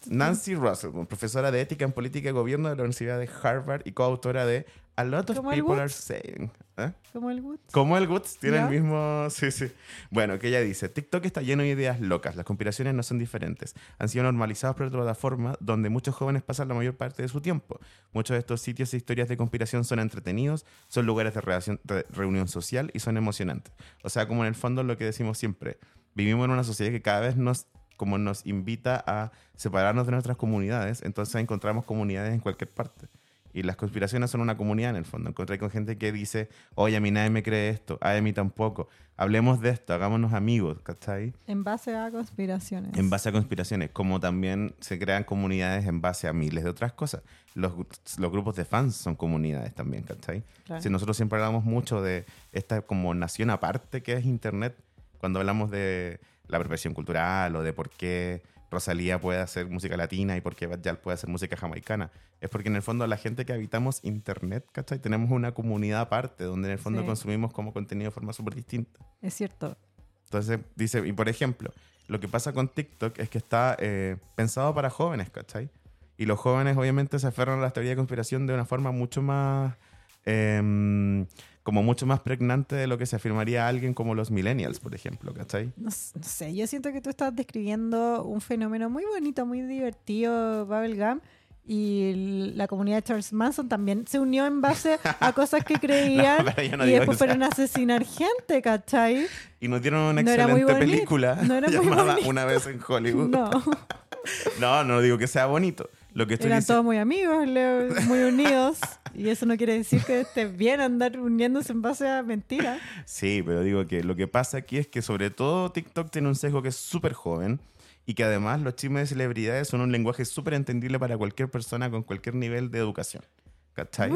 Nancy Russell, profesora de ética en política y gobierno de la Universidad de Harvard y coautora de A lot of people are saying. ¿eh? Como el Woods. Como el Woods tiene ¿Ya? el mismo. Sí, sí. Bueno, que ella dice: TikTok está lleno de ideas locas. Las conspiraciones no son diferentes. Han sido normalizadas por la plataforma donde muchos jóvenes pasan la mayor parte de su tiempo. Muchos de estos sitios e historias de conspiración son entretenidos, son lugares de, relación- de reunión social y son emocionantes. O sea, como en el fondo lo que decimos siempre: vivimos en una sociedad que cada vez nos como nos invita a separarnos de nuestras comunidades, entonces encontramos comunidades en cualquier parte. Y las conspiraciones son una comunidad en el fondo. Encontré con gente que dice, oye, a mí nadie me cree esto, a mí tampoco. Hablemos de esto, hagámonos amigos, ¿cachai? En base a conspiraciones. En base a conspiraciones, como también se crean comunidades en base a miles de otras cosas. Los, los grupos de fans son comunidades también, ¿cachai? Claro. Si nosotros siempre hablamos mucho de esta como nación aparte que es Internet, cuando hablamos de la apropiación cultural o de por qué Rosalía puede hacer música latina y por qué Bad Gyal puede hacer música jamaicana, es porque en el fondo la gente que habitamos Internet, ¿cachai? Tenemos una comunidad aparte donde en el fondo Sí. consumimos como contenido de forma súper distinta. Es cierto. Entonces dice, y por ejemplo, lo que pasa con TikTok es que está eh, pensado para jóvenes, ¿cachai? Y los jóvenes obviamente se aferran a las teorías de conspiración de una forma mucho más, em, como mucho más pregnante de lo que se afirmaría alguien como los millennials, por ejemplo, ¿cachai? No, sé, yo siento que tú estás describiendo un fenómeno muy bonito, muy divertido, Bubblegum. Y la comunidad de Charles Manson también se unió en base a cosas que creían no y después fueron a asesinar gente, ¿cachai? Y nos dieron una excelente película llamada. Una vez en Hollywood. No, no, no digo que sea bonito. Lo que estoy eran diciendo... todos muy amigos, muy unidos. Y eso no quiere decir que esté bien andar uniéndose en base a mentiras. Sí, pero digo que lo que pasa aquí es que sobre todo TikTok tiene un sesgo que es súper joven y que además los chismes de celebridades son un lenguaje súper entendible para cualquier persona con cualquier nivel de educación. ¿Cachai?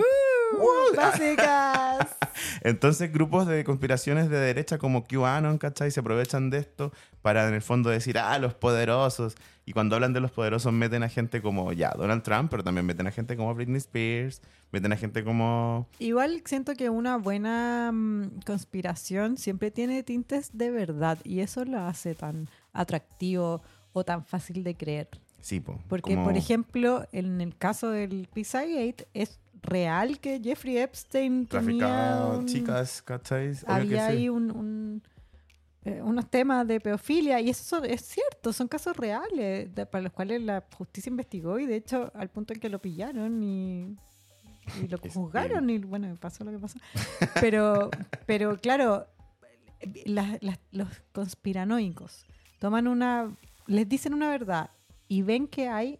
Básicas. Entonces grupos de conspiraciones de derecha como QAnon, ¿cachai? Se aprovechan de esto para en el fondo decir, ah, los poderosos. Y cuando hablan de los poderosos meten a gente como, ya, Donald Trump, pero también meten a gente como Britney Spears, meten a gente como... Igual siento que una buena mm, conspiración siempre tiene tintes de verdad y eso lo hace tan atractivo o tan fácil de creer. Sí, po, Porque, como- por ejemplo, en el caso del Pizzagate, es real que Jeffrey Epstein tenía un- chicas, ¿cachai? Había sí. ahí un, un, eh, unos temas de pedofilia y eso es cierto, son casos reales de- para los cuales la justicia investigó y de hecho al punto en que lo pillaron y, y lo Este- juzgaron y bueno, pasó lo que pasó. Pero, pero claro, las- las- los conspiranoicos toman una, les dicen una verdad y ven que hay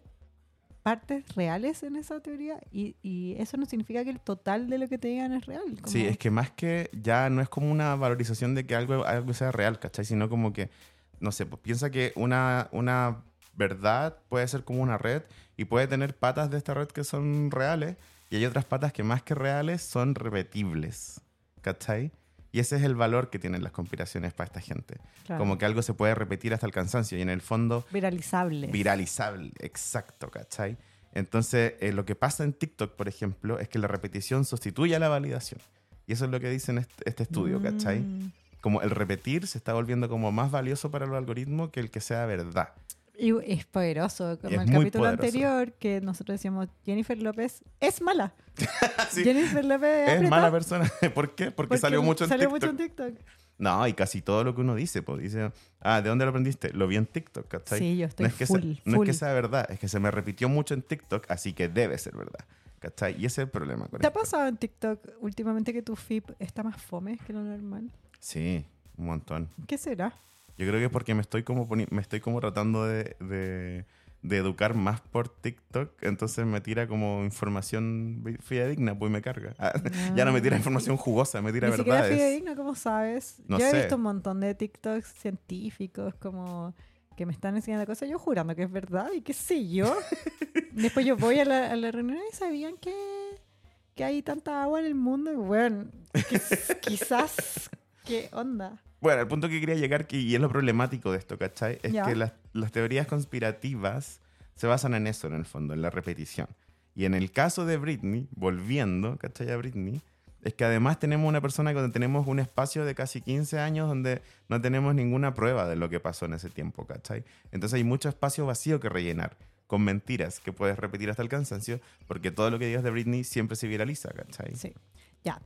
partes reales en esa teoría y, y eso no significa que el total de lo que te digan es real. Sí, es que más que ya no es como una valorización de que algo, algo sea real, ¿cachai? Sino como que, no sé, pues piensa que una, una verdad puede ser como una red y puede tener patas de esta red que son reales y hay otras patas que más que reales son repetibles, ¿cachai? Y ese es el valor que tienen las conspiraciones para esta gente. claro, Como que algo se puede repetir hasta el cansancio y en el fondo viralizable. viralizable, exacto, ¿cachai? Entonces, eh, lo que pasa en TikTok, por ejemplo, es que la repetición sustituye a la validación. Y eso es lo que dice en este, este estudio, ¿cachai? Mm. Como el repetir se está volviendo como más valioso para los algoritmos que el que sea verdad. Y es poderoso, como Es el capítulo poderoso. anterior que nosotros decíamos, Jennifer López es mala. Sí, Jennifer López es mala persona. ¿Por qué? Porque, porque salió mucho en salió mucho en TikTok. No, y casi todo lo que uno dice, pues dice, ah, ¿de dónde lo aprendiste? Lo vi en TikTok, ¿cachai? Sí, yo estoy no es que full, sea, no es full. que sea verdad, es que se me repitió mucho en TikTok, así que debe ser verdad, ¿cachai? Y ese es el problema con ¿Te ha esto. pasado en TikTok últimamente que tu feed está más fome que lo normal? Sí, un montón. ¿Qué será? Yo creo que es porque me estoy como, me estoy como tratando de, de- de educar más por TikTok, entonces me tira como información fidedigna, pues me carga. Ah, Ya no me tira información jugosa, me tira Ni verdades. fidedigno, ¿cómo sabes? No Yo he visto un montón de TikToks científicos como que me están enseñando cosas, yo jurando que es verdad y qué sé yo. Después yo voy a la, a la reunión y sabían que, que hay tanta agua en el mundo. Y bueno, quiz- quizás, ¿qué onda? Bueno, el punto que quería llegar, que, y es lo problemático de esto, ¿cachai? Es Ya. que las, las teorías conspirativas se basan en eso, en el fondo, en la repetición. Y en el caso de Britney, volviendo, ¿cachai? A Britney, es que además tenemos una persona donde tenemos un espacio de casi 15 años donde no tenemos ninguna prueba de lo que pasó en ese tiempo, ¿cachai? Entonces hay mucho espacio vacío que rellenar. con mentiras que puedes repetir hasta el cansancio, porque todo lo que digas de Britney siempre se viraliza, ¿cachai? Sí, ya.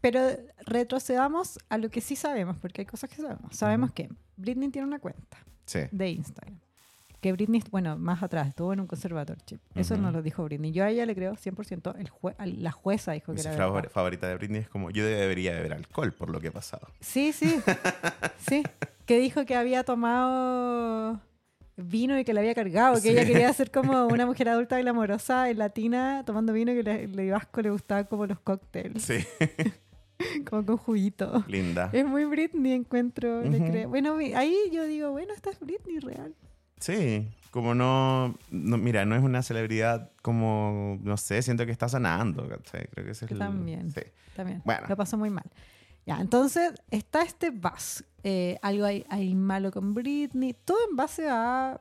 Pero retrocedamos a lo que sí sabemos, porque hay cosas que sabemos. Sabemos que Britney tiene una cuenta Sí. de Instagram. Que Britney, bueno, más atrás, estuvo en un conservatorship. Eso Ujú. nos lo dijo Britney. Yo a ella le creo 100%. El jue- la jueza dijo Mi que era verdad. favorita de Britney es como, yo debería beber alcohol por lo que he pasado. Sí, sí. sí. Que dijo que había tomado vino y que le había cargado. Que Sí. ella quería ser como una mujer adulta glamorosa en latina tomando vino y que le, le dio asco, le gustaban como los cócteles. Sí, Como con juguito. linda. Es muy Britney, encuentro. Ujú. creo. Bueno, ahí yo digo, bueno, esta es Britney real. Sí, como no, no- mira, no es una celebridad como, no sé, siento que está sanando. Creo que ese es el- también. sí. También. Bueno. Lo pasó muy mal. Ya, entonces está este buzz. Eh, algo hay, hay malo con Britney. Todo en base a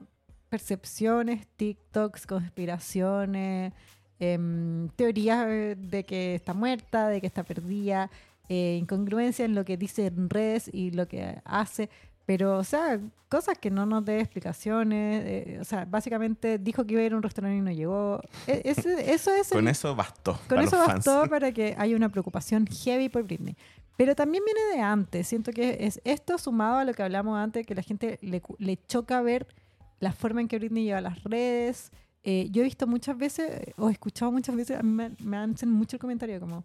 percepciones, TikToks, conspiraciones, em, teorías eh, de que está muerta, de que está perdida, eh, incongruencia en lo que dice en redes y lo que hace. Pero, o sea, cosas que no nos dé explicaciones. eh, o sea, básicamente dijo que iba a ir a un restaurante y no llegó. E- ese- eso es Con el- eso bastó. con para eso los fans. bastó para que haya una preocupación heavy por Britney. Pero también viene de antes. Siento que es esto sumado a lo que hablamos antes, que la gente le, le choca ver la forma en que Britney lleva las redes. Eh, yo he visto muchas veces, o he escuchado muchas veces, a mí me, me hacen mucho el comentario como,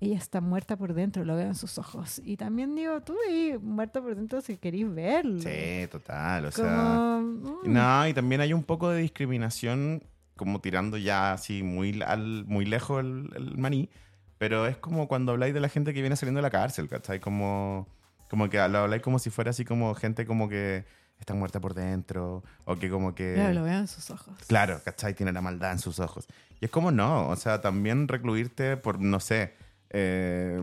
ella está muerta por dentro, lo veo en sus ojos. Y también digo, tú ahí muerta por dentro si queréis verlo. Sí, total, o sea... Mm, No, y también hay un poco de discriminación, como tirando ya así muy, al- muy lejos el, el maní, pero es como cuando habláis de la gente que viene saliendo de la cárcel, ¿cachai? Como, como que lo habláis como si fuera así como gente como que está muerta por dentro, o que como que... claro, lo veo en sus ojos. Claro, ¿cachai? Tiene la maldad en sus ojos. Y es como no, o sea, también recluirte por, no sé, eh,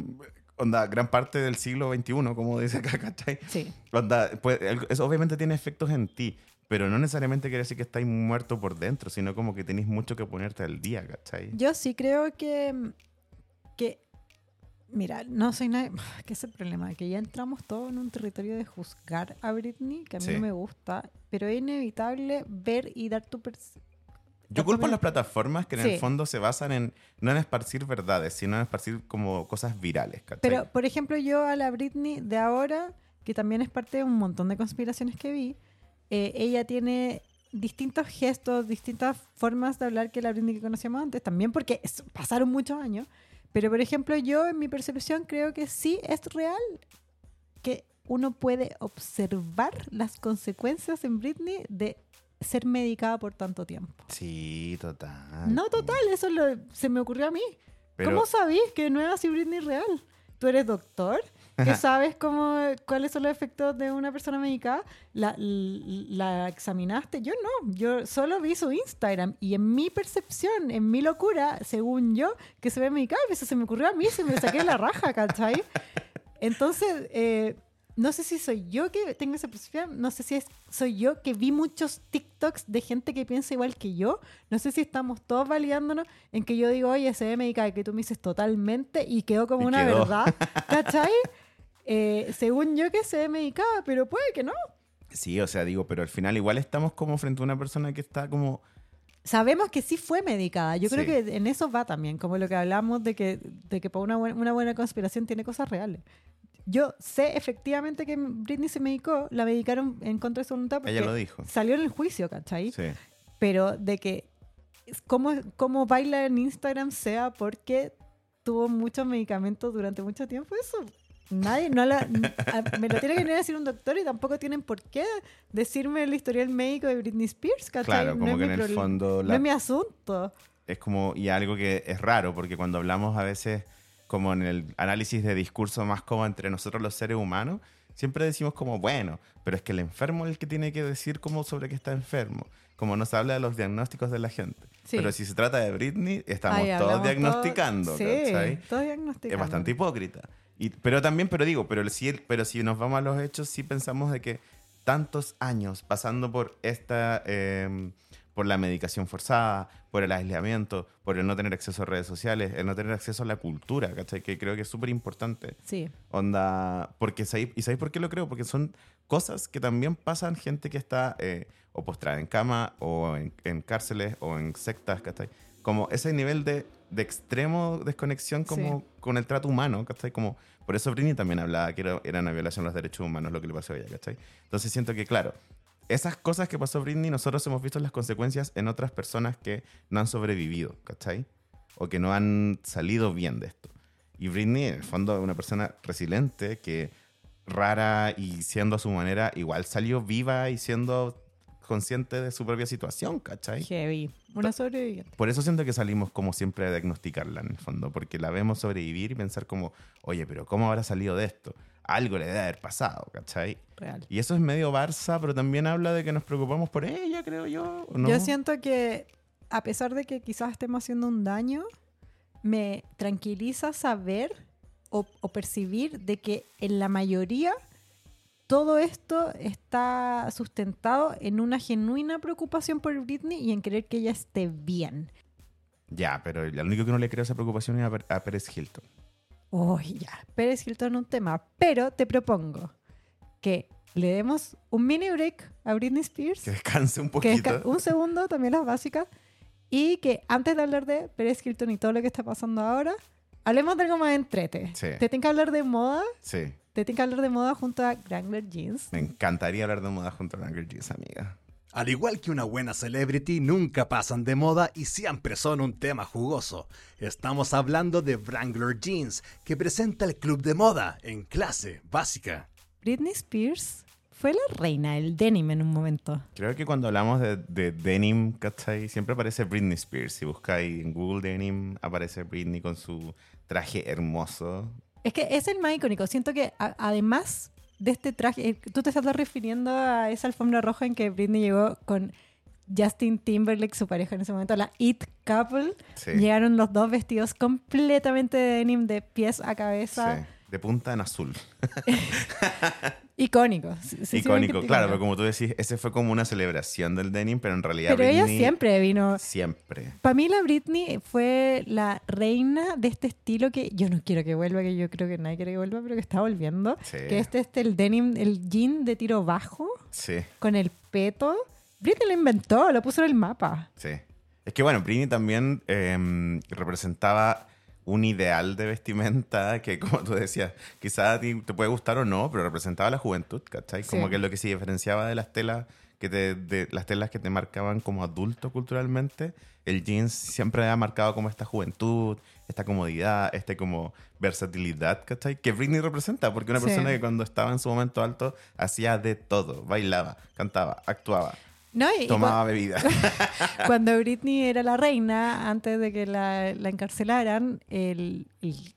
onda, gran parte del siglo XXI, como dice acá, ¿cachai? Sí. Onda, pues, eso obviamente tiene efectos en ti, pero no necesariamente quiere decir que estáis muerto por dentro, sino como que tenéis mucho que ponerte al día, ¿cachai? Yo sí creo que, que mira, no soy nadie, que es el problema, que ya entramos todos en un territorio de juzgar a Britney, que a mí Sí. no me gusta, pero es inevitable ver y dar tu pers- Yo culpo a las plataformas que en Sí. el fondo se basan en, no en esparcir verdades, sino en esparcir como cosas virales, ¿cachai? Pero, por ejemplo, yo a la Britney de ahora, que también es parte de un montón de conspiraciones que vi, eh, ella tiene distintos gestos, distintas formas de hablar que la Britney que conocíamos antes, también porque es- pasaron muchos años. Pero, por ejemplo, yo en mi percepción creo que sí es real que uno puede observar las consecuencias en Britney de ser medicada por tanto tiempo. Sí, total. No, total, eso lo- se me ocurrió a mí. Pero- ¿Cómo sabís que no es así Britney real? ¿Tú eres doctor? ¿Que sabes cómo, cuáles son los efectos de una persona medicada? ¿La, ¿La examinaste? Yo no. Yo solo vi su Instagram. Y en mi percepción, en mi locura, según yo, que se ve medicada, eso se me ocurrió a mí, se me saqué la raja, ¿cachai? Entonces, eh, no sé si soy yo que tengo esa percepción, no sé si es, soy yo que vi muchos TikToks de gente que piensa igual que yo, no sé si estamos todos validándonos en que yo digo, oye, se ve medicada, y que tú me dices totalmente y quedó como Y una quedó. verdad, ¿cachai? Eh, según yo que se ve medicada, pero puede que no. Sí, o sea, digo, pero al final igual estamos como frente a una persona que está como... Sabemos que sí fue medicada. Yo creo que en eso va también, como lo que hablamos de que, de que por una, buena, una buena conspiración tiene cosas reales. Yo sé efectivamente que Britney se medicó, la medicaron en contra de su voluntad porque Ella lo dijo. salió en el juicio, ¿cachai? Sí. Pero de que cómo, cómo baila en Instagram sea porque tuvo muchos medicamentos durante mucho tiempo, eso nadie, no la, a- me lo tiene que venir a decir un doctor y tampoco tienen por qué decirme el historial médico de Britney Spears, ¿cachai? Claro, No como es que en el fondo No es mi asunto. es como, y algo que es raro, porque cuando hablamos a veces, como en el análisis de discurso más como entre nosotros los seres humanos, siempre decimos como, bueno, pero es que el enfermo es el que tiene que decir como sobre que está enfermo. Como nos habla de los diagnósticos de la gente. Sí. Pero si se trata de Britney, estamos Ay, todos diagnosticando, todo- sí, todos diagnosticando. Es bastante hipócrita. Y, pero también, pero digo, pero si, pero si nos vamos a los hechos, sí pensamos de que tantos años pasando por esta, eh, por la medicación forzada, por el aislamiento, por el no tener acceso a redes sociales, el no tener acceso a la cultura, ¿cachai? Que creo que es súper importante. Sí. Onda, porque ¿sabéis- ¿y sabéis por qué lo creo? Porque son cosas que también pasan gente que está eh, o postrada en cama o en, en cárceles o en sectas, ¿cachai? Como ese nivel de, de extremo desconexión como Sí. con el trato humano, ¿cachai? Como, por eso Britney también hablaba que era, era una violación de los derechos humanos lo que le pasó a ella, ¿cachai? Entonces siento que, claro, esas cosas que pasó Britney, nosotros hemos visto las consecuencias en otras personas que no han sobrevivido, ¿cachai? O que no han salido bien de esto. Y Britney, en el fondo, es una persona resiliente que, rara y siendo a su manera, igual salió viva y siendo consciente de su propia situación, ¿cachai? Heavy. Una sobreviviente. Por eso siento que salimos como siempre a diagnosticarla en el fondo, porque la vemos sobrevivir y pensar como, oye, pero ¿cómo habrá salido de esto? Algo le debe haber pasado, ¿cachai? Real. Y eso es medio Barça, pero también habla de que nos preocupamos por ella, creo yo. ¿o no? Yo siento que, a pesar de que quizás estemos haciendo un daño, me tranquiliza saber o, o percibir de que en la mayoría todo esto está sustentado en una genuina preocupación por Britney y en querer que ella esté bien. Ya, pero lo único que no le creo esa preocupación es a Pérez Hilton. Uy, ya. Pérez Hilton un tema. Pero te propongo que le demos un mini break a Britney Spears. Que descanse un que poquito. desca- un segundo, también las básicas. Y que antes de hablar de Pérez Hilton y todo lo que está pasando ahora, hablemos de algo más entrete. Sí. Te tengo que hablar de moda. Sí, Te tengo que hablar de moda junto a Wrangler Jeans. me encantaría hablar de moda junto a Wrangler Jeans, amiga. Al igual que una buena celebrity, nunca pasan de moda y siempre son un tema jugoso. Estamos hablando de Wrangler Jeans, que presenta el club de moda en clase básica. Britney Spears fue la reina del denim en un momento. Creo que cuando hablamos de, de denim, ¿cachai? Siempre aparece Britney Spears. Si buscáis en Google denim, aparece Britney con su traje hermoso. Es que es el más icónico. Siento que a- además de este traje, eh, tú te estás refiriendo a esa alfombra roja en que Britney llegó con Justin Timberlake, su pareja en ese momento, la It Couple. Sí. Llegaron los dos vestidos completamente de denim de pies a cabeza. Sí, de punta en azul. Icónico. Sí, Icónico, claro, pero como tú decís, ese fue como una celebración del denim, pero en realidad Pero ella Britney siempre vino. Siempre. Para mí la Britney fue la reina de este estilo que yo no quiero que vuelva, que yo creo que nadie quiere que vuelva, pero que está volviendo. Sí. Que este este el denim, el jean de tiro bajo Sí, con el peto. Britney lo inventó, lo puso en el mapa. sí. Es que bueno, Britney también em, representaba un ideal de vestimenta que, como tú decías, quizás a ti te puede gustar o no, pero representaba la juventud, ¿cachai? Como Sí. que es lo que se diferenciaba de las telas que te, de las telas que te marcaban como adulto culturalmente. El jeans siempre ha marcado como esta juventud, esta comodidad, este como versatilidad, ¿cachai? Que Britney representa, porque una Sí. persona que cuando estaba en su momento alto hacía de todo, bailaba, cantaba, actuaba, No, y- y tomaba bebida. cua- cuando Britney era la reina, antes de que la, la encarcelaran, el, el-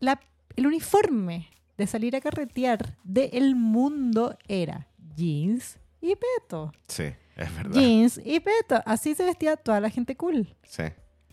la- el uniforme de salir a carretear del mundo era jeans y peto. Sí, es verdad. Jeans y peto. Así se vestía toda la gente cool. Sí.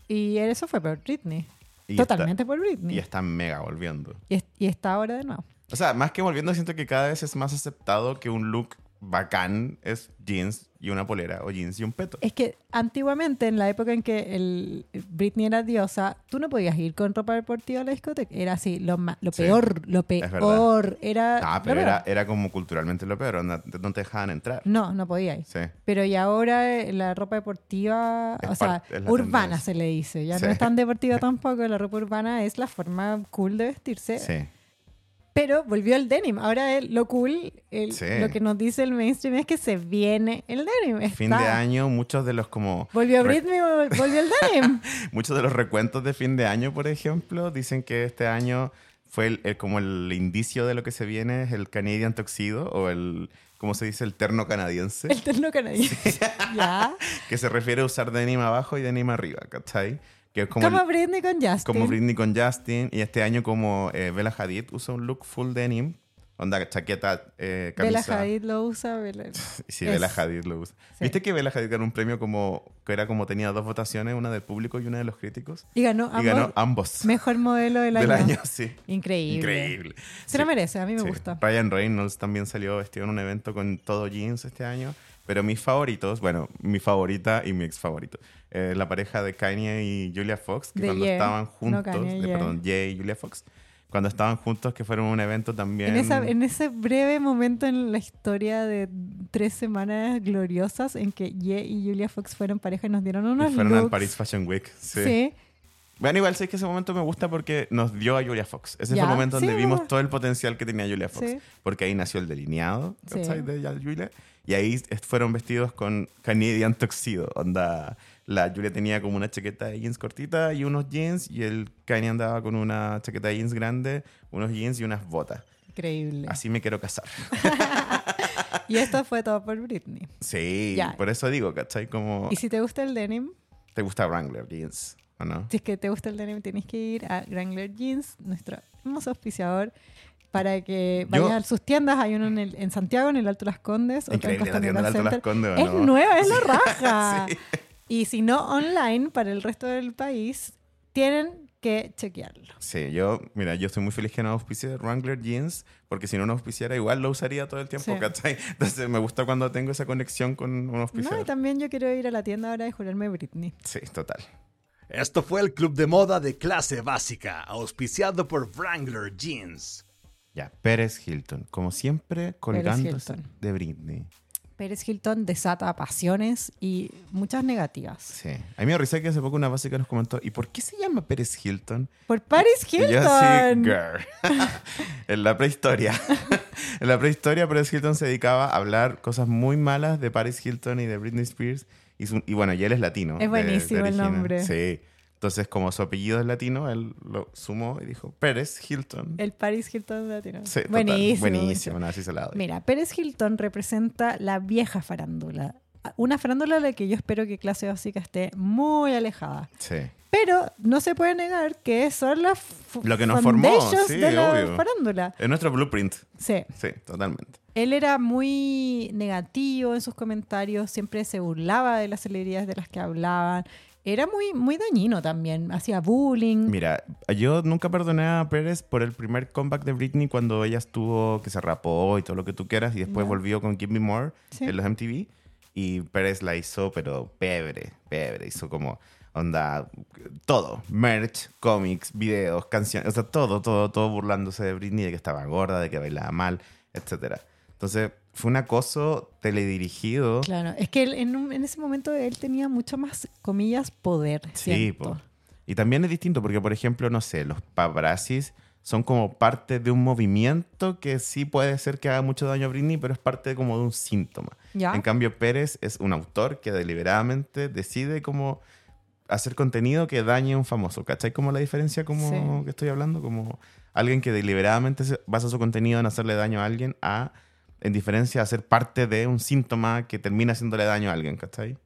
Y eso fue por Britney. Y Totalmente por Britney. y está mega volviendo. Y, es- y está ahora de nuevo. O sea, más que volviendo, siento que cada vez es más aceptado que un look bacán es jeans y una polera o jeans y un peto. Es que antiguamente, en la época en que el Britney era diosa, tú no podías ir con ropa deportiva a la discoteca. Era así, lo, lo Sí, peor, lo peor. Era Ah, pero era, era como culturalmente lo peor, no, no te dejaban entrar. No, no podía ir. Sí. Pero y ahora eh, la ropa deportiva, Es o sea, urbana tendencia. se le dice. Ya Sí. no es tan deportiva tampoco. La ropa urbana es la forma cool de vestirse. Sí. Pero volvió el denim. Ahora el- lo cool, el- Sí. lo que nos dice el mainstream es que se viene el denim. Fin de Está. año, muchos de los como Volvió Britney, vol- volvió el denim. muchos de los recuentos de fin de año, por ejemplo, dicen que este año fue el- el- como el indicio de lo que se viene, es el Canadian Tuxedo o el, ¿cómo se dice? El terno canadiense. el terno canadiense. ya. que se refiere a usar denim abajo y denim arriba, ¿cachai? Que es como, Como, el- Britney con Justin. como Britney con Justin y este año como eh, Bella Hadid usa un look full denim, onda chaqueta, eh, Bella camisa. Hadid lo usa. Bella- Sí, es- Bella Hadid lo usa. Sí. ¿Viste que Bella Hadid ganó un premio como que era como tenía dos votaciones, una del público y una de los críticos? Y ganó, Y ambos- ganó ambos mejor modelo del año. del año, sí. Increíble. Increíble. Se lo Sí. merece, a mí me Sí. gusta. Ryan Reynolds también salió vestido en un evento con todo jeans este año. Pero mis favoritos, bueno, mi favorita y mi ex favorito, eh, la pareja de Kanye y Julia Fox, que De cuando Ye, estaban no juntos, Kanye, de- Ye. perdón, Ye y Julia Fox, cuando estaban juntos, que fueron a un evento también. En, esa, en ese breve momento en la historia de tres semanas gloriosas en que Ye y Julia Fox fueron pareja y nos dieron y unos fueron al looks. Paris Fashion Week. Sí. Sí. Bueno, igual sé que ese momento me gusta porque nos dio a Julia Fox. Ese Ya, fue el momento donde sí, vimos bueno. todo el potencial que tenía Julia Fox. Sí. Porque ahí nació el delineado Sí. de Julia. Y ahí fueron vestidos con Canadian Tuxedo. Onda, la Julia tenía como una chaqueta de jeans cortita y unos jeans. Y el Kanye andaba con una chaqueta de jeans grande, unos jeans y unas botas. Increíble. Así me quiero casar. Y esto fue todo por Britney. Sí, Ya. por eso digo, ¿cachai? Como Y si te gusta el denim, te gusta Wrangler jeans, ¿o no? si es que te gusta el denim, tienes que ir a Wrangler Jeans, nuestro hermoso auspiciador, para que Yo- vayas a sus tiendas. Hay uno en, el- en Santiago, en el Alto Las Condes, otro en Increíble la Costanera tienda del Alto Las. Condes, ¿o Es nueva, es la raja. Sí. Y si no, online para el resto del país, tienen que chequearlo. Sí, yo, mira, yo estoy muy feliz que no auspicie Wrangler Jeans, porque si no nos auspiciara igual lo usaría todo el tiempo, Sí. ¿cachai? Entonces me gusta cuando tengo esa conexión con un No, auspiciador. y también yo quiero ir a la tienda ahora y jurarme Britney. Sí, total. Esto fue el club de moda de clase básica, auspiciado por Wrangler Jeans. Ya, Pérez Hilton, como siempre, colgándose Hilton. de Britney. Pérez Hilton desata pasiones y muchas negativas. Sí. A mí me risa que hace poco una básica nos comentó, ¿y por qué se llama Pérez Hilton? Por Paris Y yo así, Hilton. girl. en la prehistoria. en la prehistoria, Paris Hilton se dedicaba a hablar cosas muy malas de Paris Hilton y de Britney Spears. Y, su- y bueno, y él es latino. Es de- de buenísimo el nombre. Sí. Entonces, como su apellido es latino, él lo sumó y dijo Pérez Hilton. El Paris Hilton latino. Sí, total. buenísimo. Buenísimo, no, así se la doy. Mira, Pérez Hilton representa la vieja farándula. Una farándula de la que yo espero que clase básica esté muy alejada. Sí. Pero no se puede negar que son las Lo que nos formó, sí, de la obvio. farándula. Es nuestro blueprint. Sí. Sí, totalmente. Él era muy negativo en sus comentarios, siempre se burlaba de las celebridades de las que hablaban. Era muy, muy dañino también, hacía bullying. Mira, yo nunca perdoné a Pérez por el primer comeback de Britney cuando ella estuvo, que se rapó y todo lo que tú quieras, y después volvió con Give Me More Sí. en los MTV. Y Pérez la hizo, pero pebre, pebre. Hizo como, onda, todo. Merch, cómics, videos, canciones, o sea, todo, todo, todo burlándose de Britney, de que estaba gorda, de que bailaba mal, etcétera. Entonces, fue un acoso teledirigido. Claro, es que él, en, un- en ese momento él tenía mucho más, comillas, poder. Sí, po. Y también es distinto porque, por ejemplo, no sé, los paparazzis son como parte de un movimiento que sí puede ser que haga mucho daño a Britney, pero es parte como de un síntoma. ¿Ya? En cambio, Pérez es un autor que deliberadamente decide como hacer contenido que dañe a un famoso. ¿Cachai? Como la diferencia como Sí. que estoy hablando, como alguien que deliberadamente basa su contenido en hacerle daño a alguien a, en diferencia, a ser parte de un síntoma que termina haciéndole daño a alguien, ¿cachai?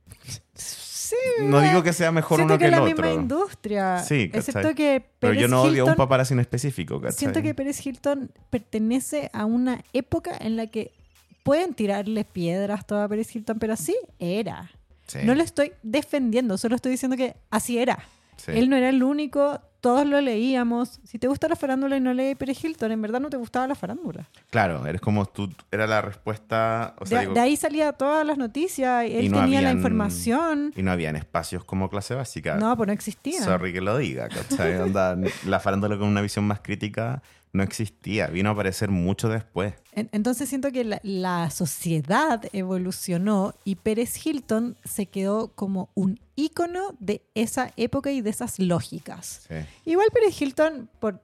Sí, No digo que sea mejor uno que que el la otro. misma industria. Sí, ¿cachai? Excepto que Pero yo no odio a un paparazzi en específico, ¿cachai? Siento que Pérez Hilton pertenece a una época en la que pueden tirarle piedras todo a Pérez Hilton, pero así era. Sí, No lo estoy defendiendo, solo estoy diciendo que así era. sí. Él no era el único, todos lo leíamos. Si te gusta la farándula y no lees Pérez Hilton, en verdad no te gustaba la farándula. Claro, eres como tú, era la respuesta, o sea, de, digo, de ahí salía todas las noticias, él no tenía la habían- información. y no habían espacios como clase básica. No, pues no existía. Sorry que lo diga, ¿cachai? Onda, la farándula con una visión más crítica no existía, vino a aparecer mucho después. En- Entonces siento que la, la sociedad evolucionó y Pérez Hilton se quedó como un ícono de esa época y de esas lógicas. Sí. Igual Pérez Hilton, por,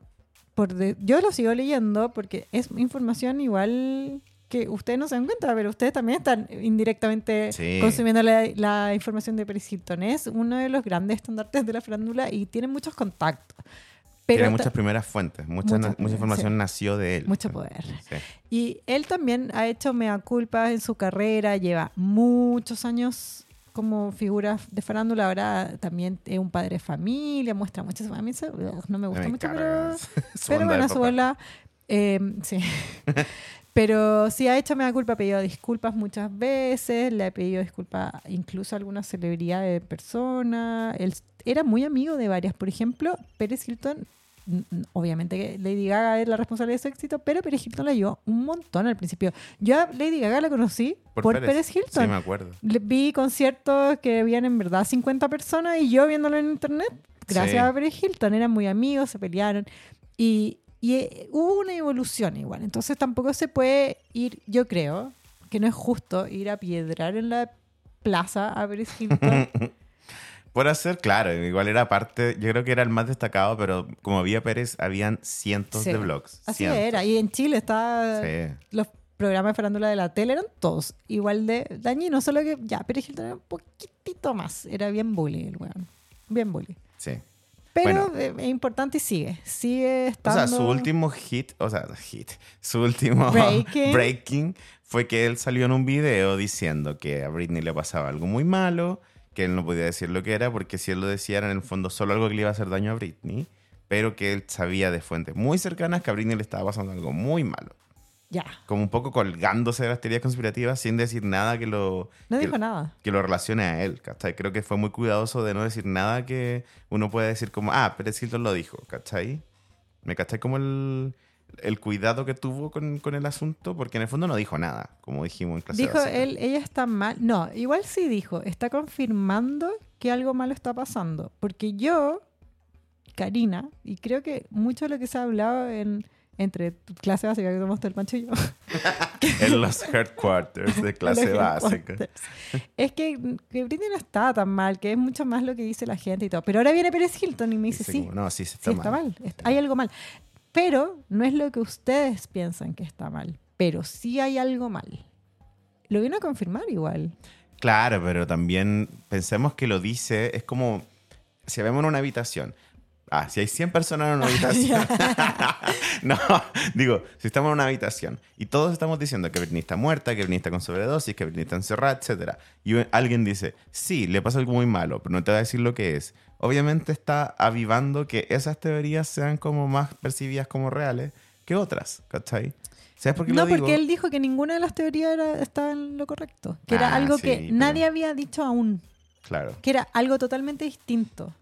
por de- yo lo sigo leyendo porque es información igual que ustedes no se dan cuenta, pero ustedes también están indirectamente Sí. consumiendo la, la información de Pérez Hilton. Es uno de los grandes estandartes de la farándula y tiene muchos contactos. Pero Tiene muchas primeras fuentes, mucha, Muchas, na- mucha información sí. nació de él. Mucho poder. Sí. Y él también ha hecho mea culpa en su carrera, lleva muchos años como figura de farándula, ahora también es un padre de familia, muestra muchas a mí eso, no me gusta Me mucho, pero, pero bueno, su bola, eh, sí. pero sí ha hecho mea culpa, ha pedido disculpas muchas veces, le ha pedido disculpas incluso a algunas celebridades de personas, él era muy amigo de varias, por ejemplo, Pérez Hilton obviamente que Lady Gaga es la responsable de su éxito, pero Pérez Hilton la ayudó un montón al principio. Yo a Lady Gaga la conocí por, Pérez, Hilton. Sí, me acuerdo. Le- Vi conciertos que habían en verdad 50 personas y yo viéndolo en internet, gracias Sí. a Pérez Hilton, eran muy amigos, se pelearon y, y, eh, hubo una evolución igual. Entonces tampoco se puede ir, yo creo que no es justo ir a piedrar en la plaza a Pérez Hilton. Por hacer, claro, igual era parte, yo creo que era el más destacado, pero como había Pérez, habían cientos Sí. de blogs. Así cientos. era. Y en Chile está Sí. los programas de farándula de la tele eran todos igual de dañinos, solo que ya Pérez Hilton era un poquitito más. Era bien bully el weón. Bien bully. Sí. Pero Bueno. eh, es importante y sigue. Sigue O estando... sea, su último hit, o sea, hit, su último Breaking. breaking fue que él salió en un video diciendo que a Britney le pasaba algo muy malo, que él no podía decir lo que era, porque si él lo decía era en el fondo solo algo que le iba a hacer daño a Britney, pero que él sabía de fuentes muy cercanas que a Britney le estaba pasando algo muy malo. Ya. Como un poco colgándose de las teorías conspirativas sin decir nada que lo, No que, dijo nada. que lo relacione a él. ¿cachai? Creo que fue muy cuidadoso de no decir nada que uno pueda decir como, ah, Pérez Hilton lo dijo, ¿cachai? ¿Me cachai como el, el cuidado que tuvo con, con el asunto? Porque en el fondo no dijo nada, como dijimos en clase Dijo básica. él, ella está mal. No, igual sí dijo. Está confirmando que algo malo está pasando. Porque yo, Karina, y creo que mucho de lo que se ha hablado en, entre tu clase básica que tomamos el Pancho y yo. En los headquarters de clase básica. Es que, que Britney no está tan mal, que es mucho más lo que dice la gente y todo. Pero ahora viene Pérez Hilton y me dice, sí, como, no, sí, está, está mal. mal. est- Hay algo mal. Pero no es lo que ustedes piensan que está mal. Pero sí hay algo mal. Lo vino a confirmar igual. Claro, pero también pensemos que lo dice, es como si vemos en una habitación. Ah, si hay 100 personas en una habitación. no, digo, si estamos en una habitación y todos estamos diciendo que Britney está muerta, que Britney está con sobredosis, que Britney está encerrada, etc. Y alguien dice, sí, le pasa algo muy malo, pero no te va a decir lo que es. Obviamente está avivando que esas teorías sean como más percibidas como reales que otras, ¿cachai? ¿Sabes por qué No, lo digo? porque él dijo que ninguna de las teorías era, estaba en lo correcto. Que era Ah, algo sí, que pero- nadie había dicho aún. Claro. Que era algo totalmente distinto.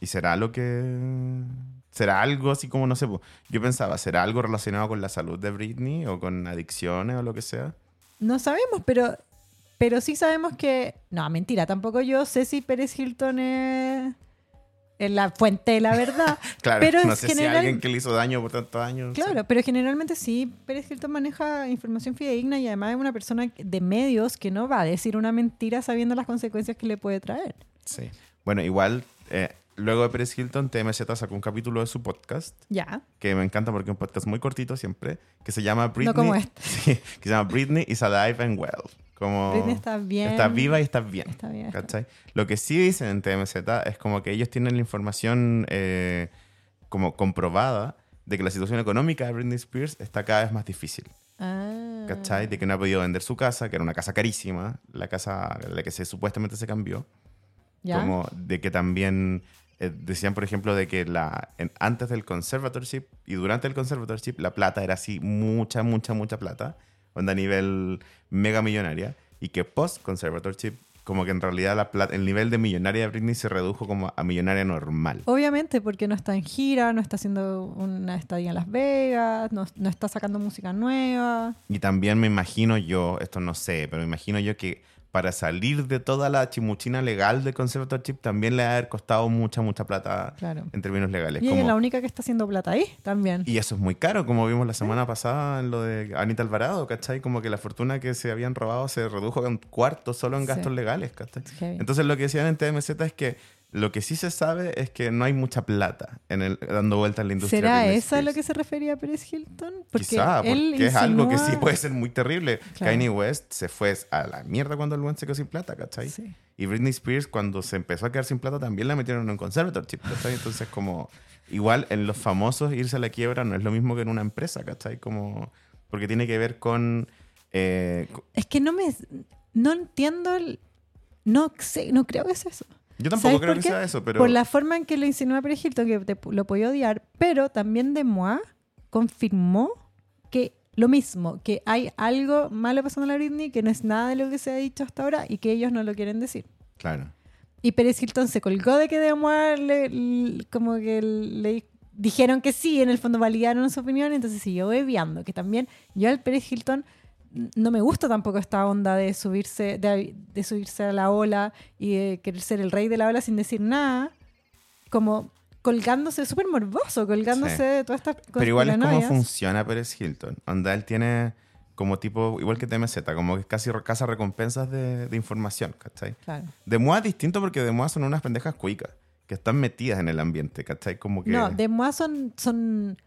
¿Y será lo que... ¿Será algo así como, no sé, yo pensaba, ¿será algo relacionado con la salud de Britney o con adicciones o lo que sea? No sabemos, pero, pero sí sabemos que. No, mentira, tampoco yo sé si Pérez Hilton es, la fuente de la verdad. Claro, Pero no es sé general- si alguien que le hizo daño por tantos años. Claro, pero generalmente sí, Pérez Hilton maneja información fidedigna y además es una persona de medios que no va a decir una mentira sabiendo las consecuencias que le puede traer. Sí. Bueno, igual, eh, luego de Pérez Hilton, TMZ sacó un capítulo de su podcast, Ya. que me encanta porque es un podcast muy cortito siempre, que se llama Britney... como este. Sí, que se llama Britney is alive and well. Como Britney está bien. Está viva y está bien. Está bien. ¿Cachai? Lo que sí dicen en TMZ es como que ellos tienen la información eh, como comprobada de que la situación económica de Britney Spears está cada vez más difícil. Ah. ¿Cachai? De que no ha podido vender su casa, que era una casa carísima, la casa la que se, supuestamente se cambió. ¿Ya? Como de que también eh, decían, por ejemplo, de que la, en- antes del conservatorship y durante el conservatorship la plata era así mucha, mucha, mucha plata, onda a nivel mega millonaria, y que post conservatorship como que en realidad la plata, el nivel de millonaria de Britney se redujo como a millonaria normal. Obviamente, porque no está en gira, no está haciendo una estadía en Las Vegas, no, no está sacando música nueva. Y también me imagino yo, esto no sé, pero me imagino yo que para salir de toda la chimuchina legal del conservatorship también le ha costado mucha, mucha plata Claro. en términos legales. Y es la única que está haciendo plata ahí también. Y eso es muy caro, como vimos la semana pasada en lo de Anita Alvarado, ¿cachai? Como que la fortuna que se habían robado se redujo a un cuarto solo en Sí. gastos legales, ¿cachai? Entonces lo que decían en TMZ es que lo que sí se sabe es que no hay mucha plata en el, dando vueltas en la industria. ¿Será eso a lo que se refería Pérez Hilton? Porque Quizá, porque es algo que sí puede ser muy terrible. Claro. Kanye West se fue a la mierda cuando el buen se quedó sin plata, ¿cachai? Sí. Y Britney Spears cuando se empezó a quedar sin plata también la metieron en un conservatorship, ¿cachai? Entonces como igual en los famosos irse a la quiebra no es lo mismo que en una empresa, ¿cachai? Como porque tiene que ver con... eh, Es que no me... No entiendo el... No sé, no creo que sea eso. Yo tampoco ¿Sabes creo que sea eso, pero... Por la forma en que lo insinúa Pérez Hilton, que te- lo podía odiar, pero también de Moa confirmó que lo mismo, que hay algo malo pasando a la Britney, que no es nada de lo que se ha dicho hasta ahora y que ellos no lo quieren decir. Claro. Y Pérez Hilton se colgó de que de Moa le, le- como que le dijeron que sí, en el fondo validaron su opinión, entonces siguió bebiando. Que también yo al Pérez Hilton no me gusta tampoco esta onda de subirse, de, de subirse a la ola y de querer ser el rey de la ola sin decir nada, como colgándose, súper morboso, colgándose Sí. de todas estas cosas. Pero igual es como funciona Pérez Hilton. Onda, él tiene como tipo, igual que TMZ, como que casi caza recompensas de, de información, ¿cachai? Claro. De es distinto porque de Moa son unas pendejas cuicas que están metidas en el ambiente, ¿cachai? Como que... No, de Moa son, son...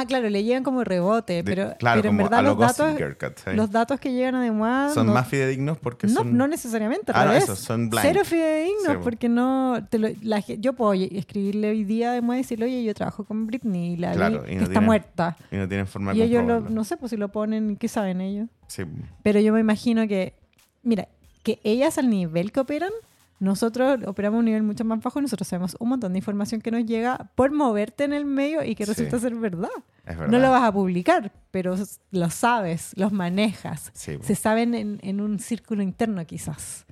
Ah, claro, le llegan como rebote, de- pero, claro, pero en como verdad los datos, los datos que llegan a de Moa son no, más fidedignos porque no, son... no necesariamente, al Ah, no, eso, son blind. Cero fidedignos, Sí, porque no... te lo- la yo puedo escribirle hoy día de Moa y decirle, oye, yo trabajo con Britney y la Claro, vi y no que está muerta. Y no tienen forma de Y ellos, lo- no sé, pues si lo ponen, ¿qué saben ellos? Sí. Pero yo me imagino que, mira, que ellas al nivel que operan, nosotros operamos a un nivel mucho más bajo y nosotros sabemos un montón de información que nos llega por moverte en el medio y que Sí. resulta ser verdad. Es verdad. No lo vas a publicar, pero lo sabes, los manejas. Sí. Se saben en, en un círculo interno quizás.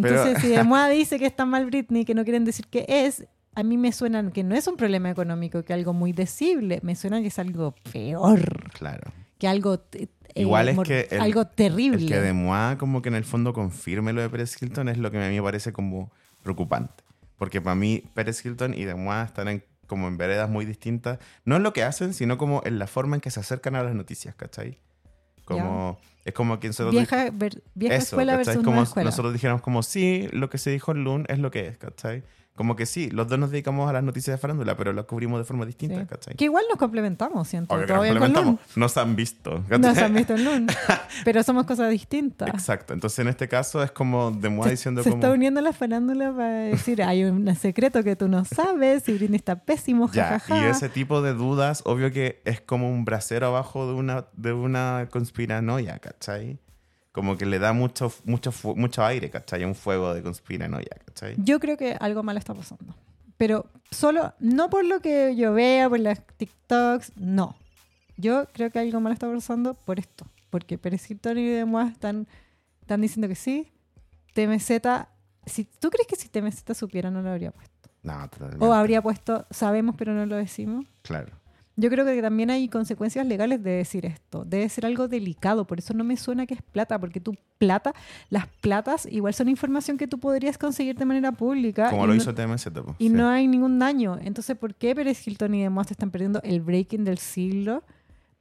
Pero- Entonces, si Demoa dice que está mal Britney, que no quieren decir que es, a mí me suena que no es un problema económico, que algo muy decible, me suena que es algo peor, Claro. que algo... eh, Igual es mor- que el- algo terrible. El que de Moa como que en el fondo confirme lo de Pérez Hilton es lo que a mí me parece como preocupante. Porque para mí Pérez Hilton y de Moa están en, como en veredas muy distintas. No en lo que hacen, sino como en la forma en que se acercan a las noticias, ¿cachai? Como, es como que nosotros... vieja ver- vieja eso, escuela ¿cachai? versus como nueva escuela. Nosotros dijéramos como, sí, lo que se dijo en Loon es lo que es, ¿cachai? Como que sí, los dos nos dedicamos a las noticias de farándula, pero lo cubrimos de forma distinta, Sí. ¿cachai? Que igual nos complementamos, siento. Obvio que nos complementamos. Nos han visto. ¿cachai? se han visto en pero somos cosas distintas. Exacto. Entonces, en este caso es como de Se, diciendo se como... está uniendo la farándula para decir, hay un secreto que tú no sabes y Britney está pésimo, jajaja. y ese tipo de dudas, obvio que es como un brasero abajo de una, de una conspiranoia, ¿cachai? Como que le da mucho, mucho, mucho aire, ¿cachai? Un fuego de conspiranoia, ¿cachai? Yo creo que algo mal está pasando. Pero solo, no por lo que yo vea, por las TikToks, no. Yo creo que algo mal está pasando por esto. Porque Pérez Hilton y Demois están, están diciendo que sí. TMZ, si, ¿tú crees que si TMZ supiera no lo habría puesto? No, totalmente. O habría puesto, sabemos pero no lo decimos. Claro. Yo creo que también hay consecuencias legales de decir esto. Debe ser algo delicado, por eso no me suena que es plata, porque tu plata, las platas igual son información que tú podrías conseguir de manera pública. Como lo no- hizo TMZ, y Sí. no hay ningún daño. Entonces, ¿por qué Pérez Hilton y demás están perdiendo el breaking del siglo?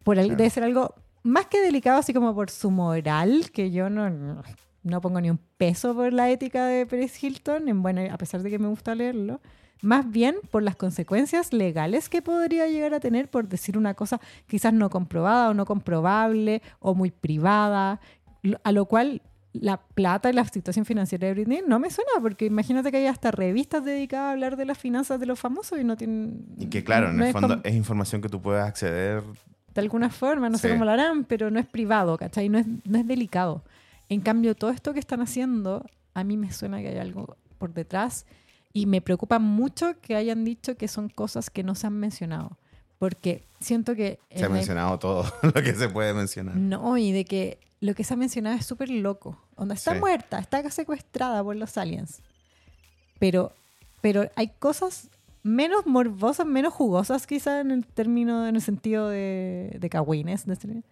Por Claro. Debe ser algo más que delicado, así como por su moral, que yo no, no, no pongo ni un peso por la ética de Pérez Hilton, en bueno, a pesar de que me gusta leerlo. Más bien por las consecuencias legales que podría llegar a tener por decir una cosa quizás no comprobada o no comprobable o muy privada, a lo cual la plata y la situación financiera de Britney no me suena, porque imagínate que hay hasta revistas dedicadas a hablar de las finanzas de los famosos y no tienen... Y que claro, en no el es fondo es información que tú puedes acceder. de alguna forma, no sé Sí. cómo lo harán, pero no es privado, ¿cachai? No es, no es delicado. En cambio, todo esto que están haciendo, a mí me suena que hay algo por detrás y me preocupa mucho que hayan dicho que son cosas que no se han mencionado, porque siento que... Se ha mencionado todo lo que se puede mencionar. No, y de que lo que se ha mencionado es súper loco. Onda, está Sí. muerta, está secuestrada por los aliens. Pero, pero hay cosas menos morbosas, menos jugosas quizá en el término, en el sentido de, de cagüines, este-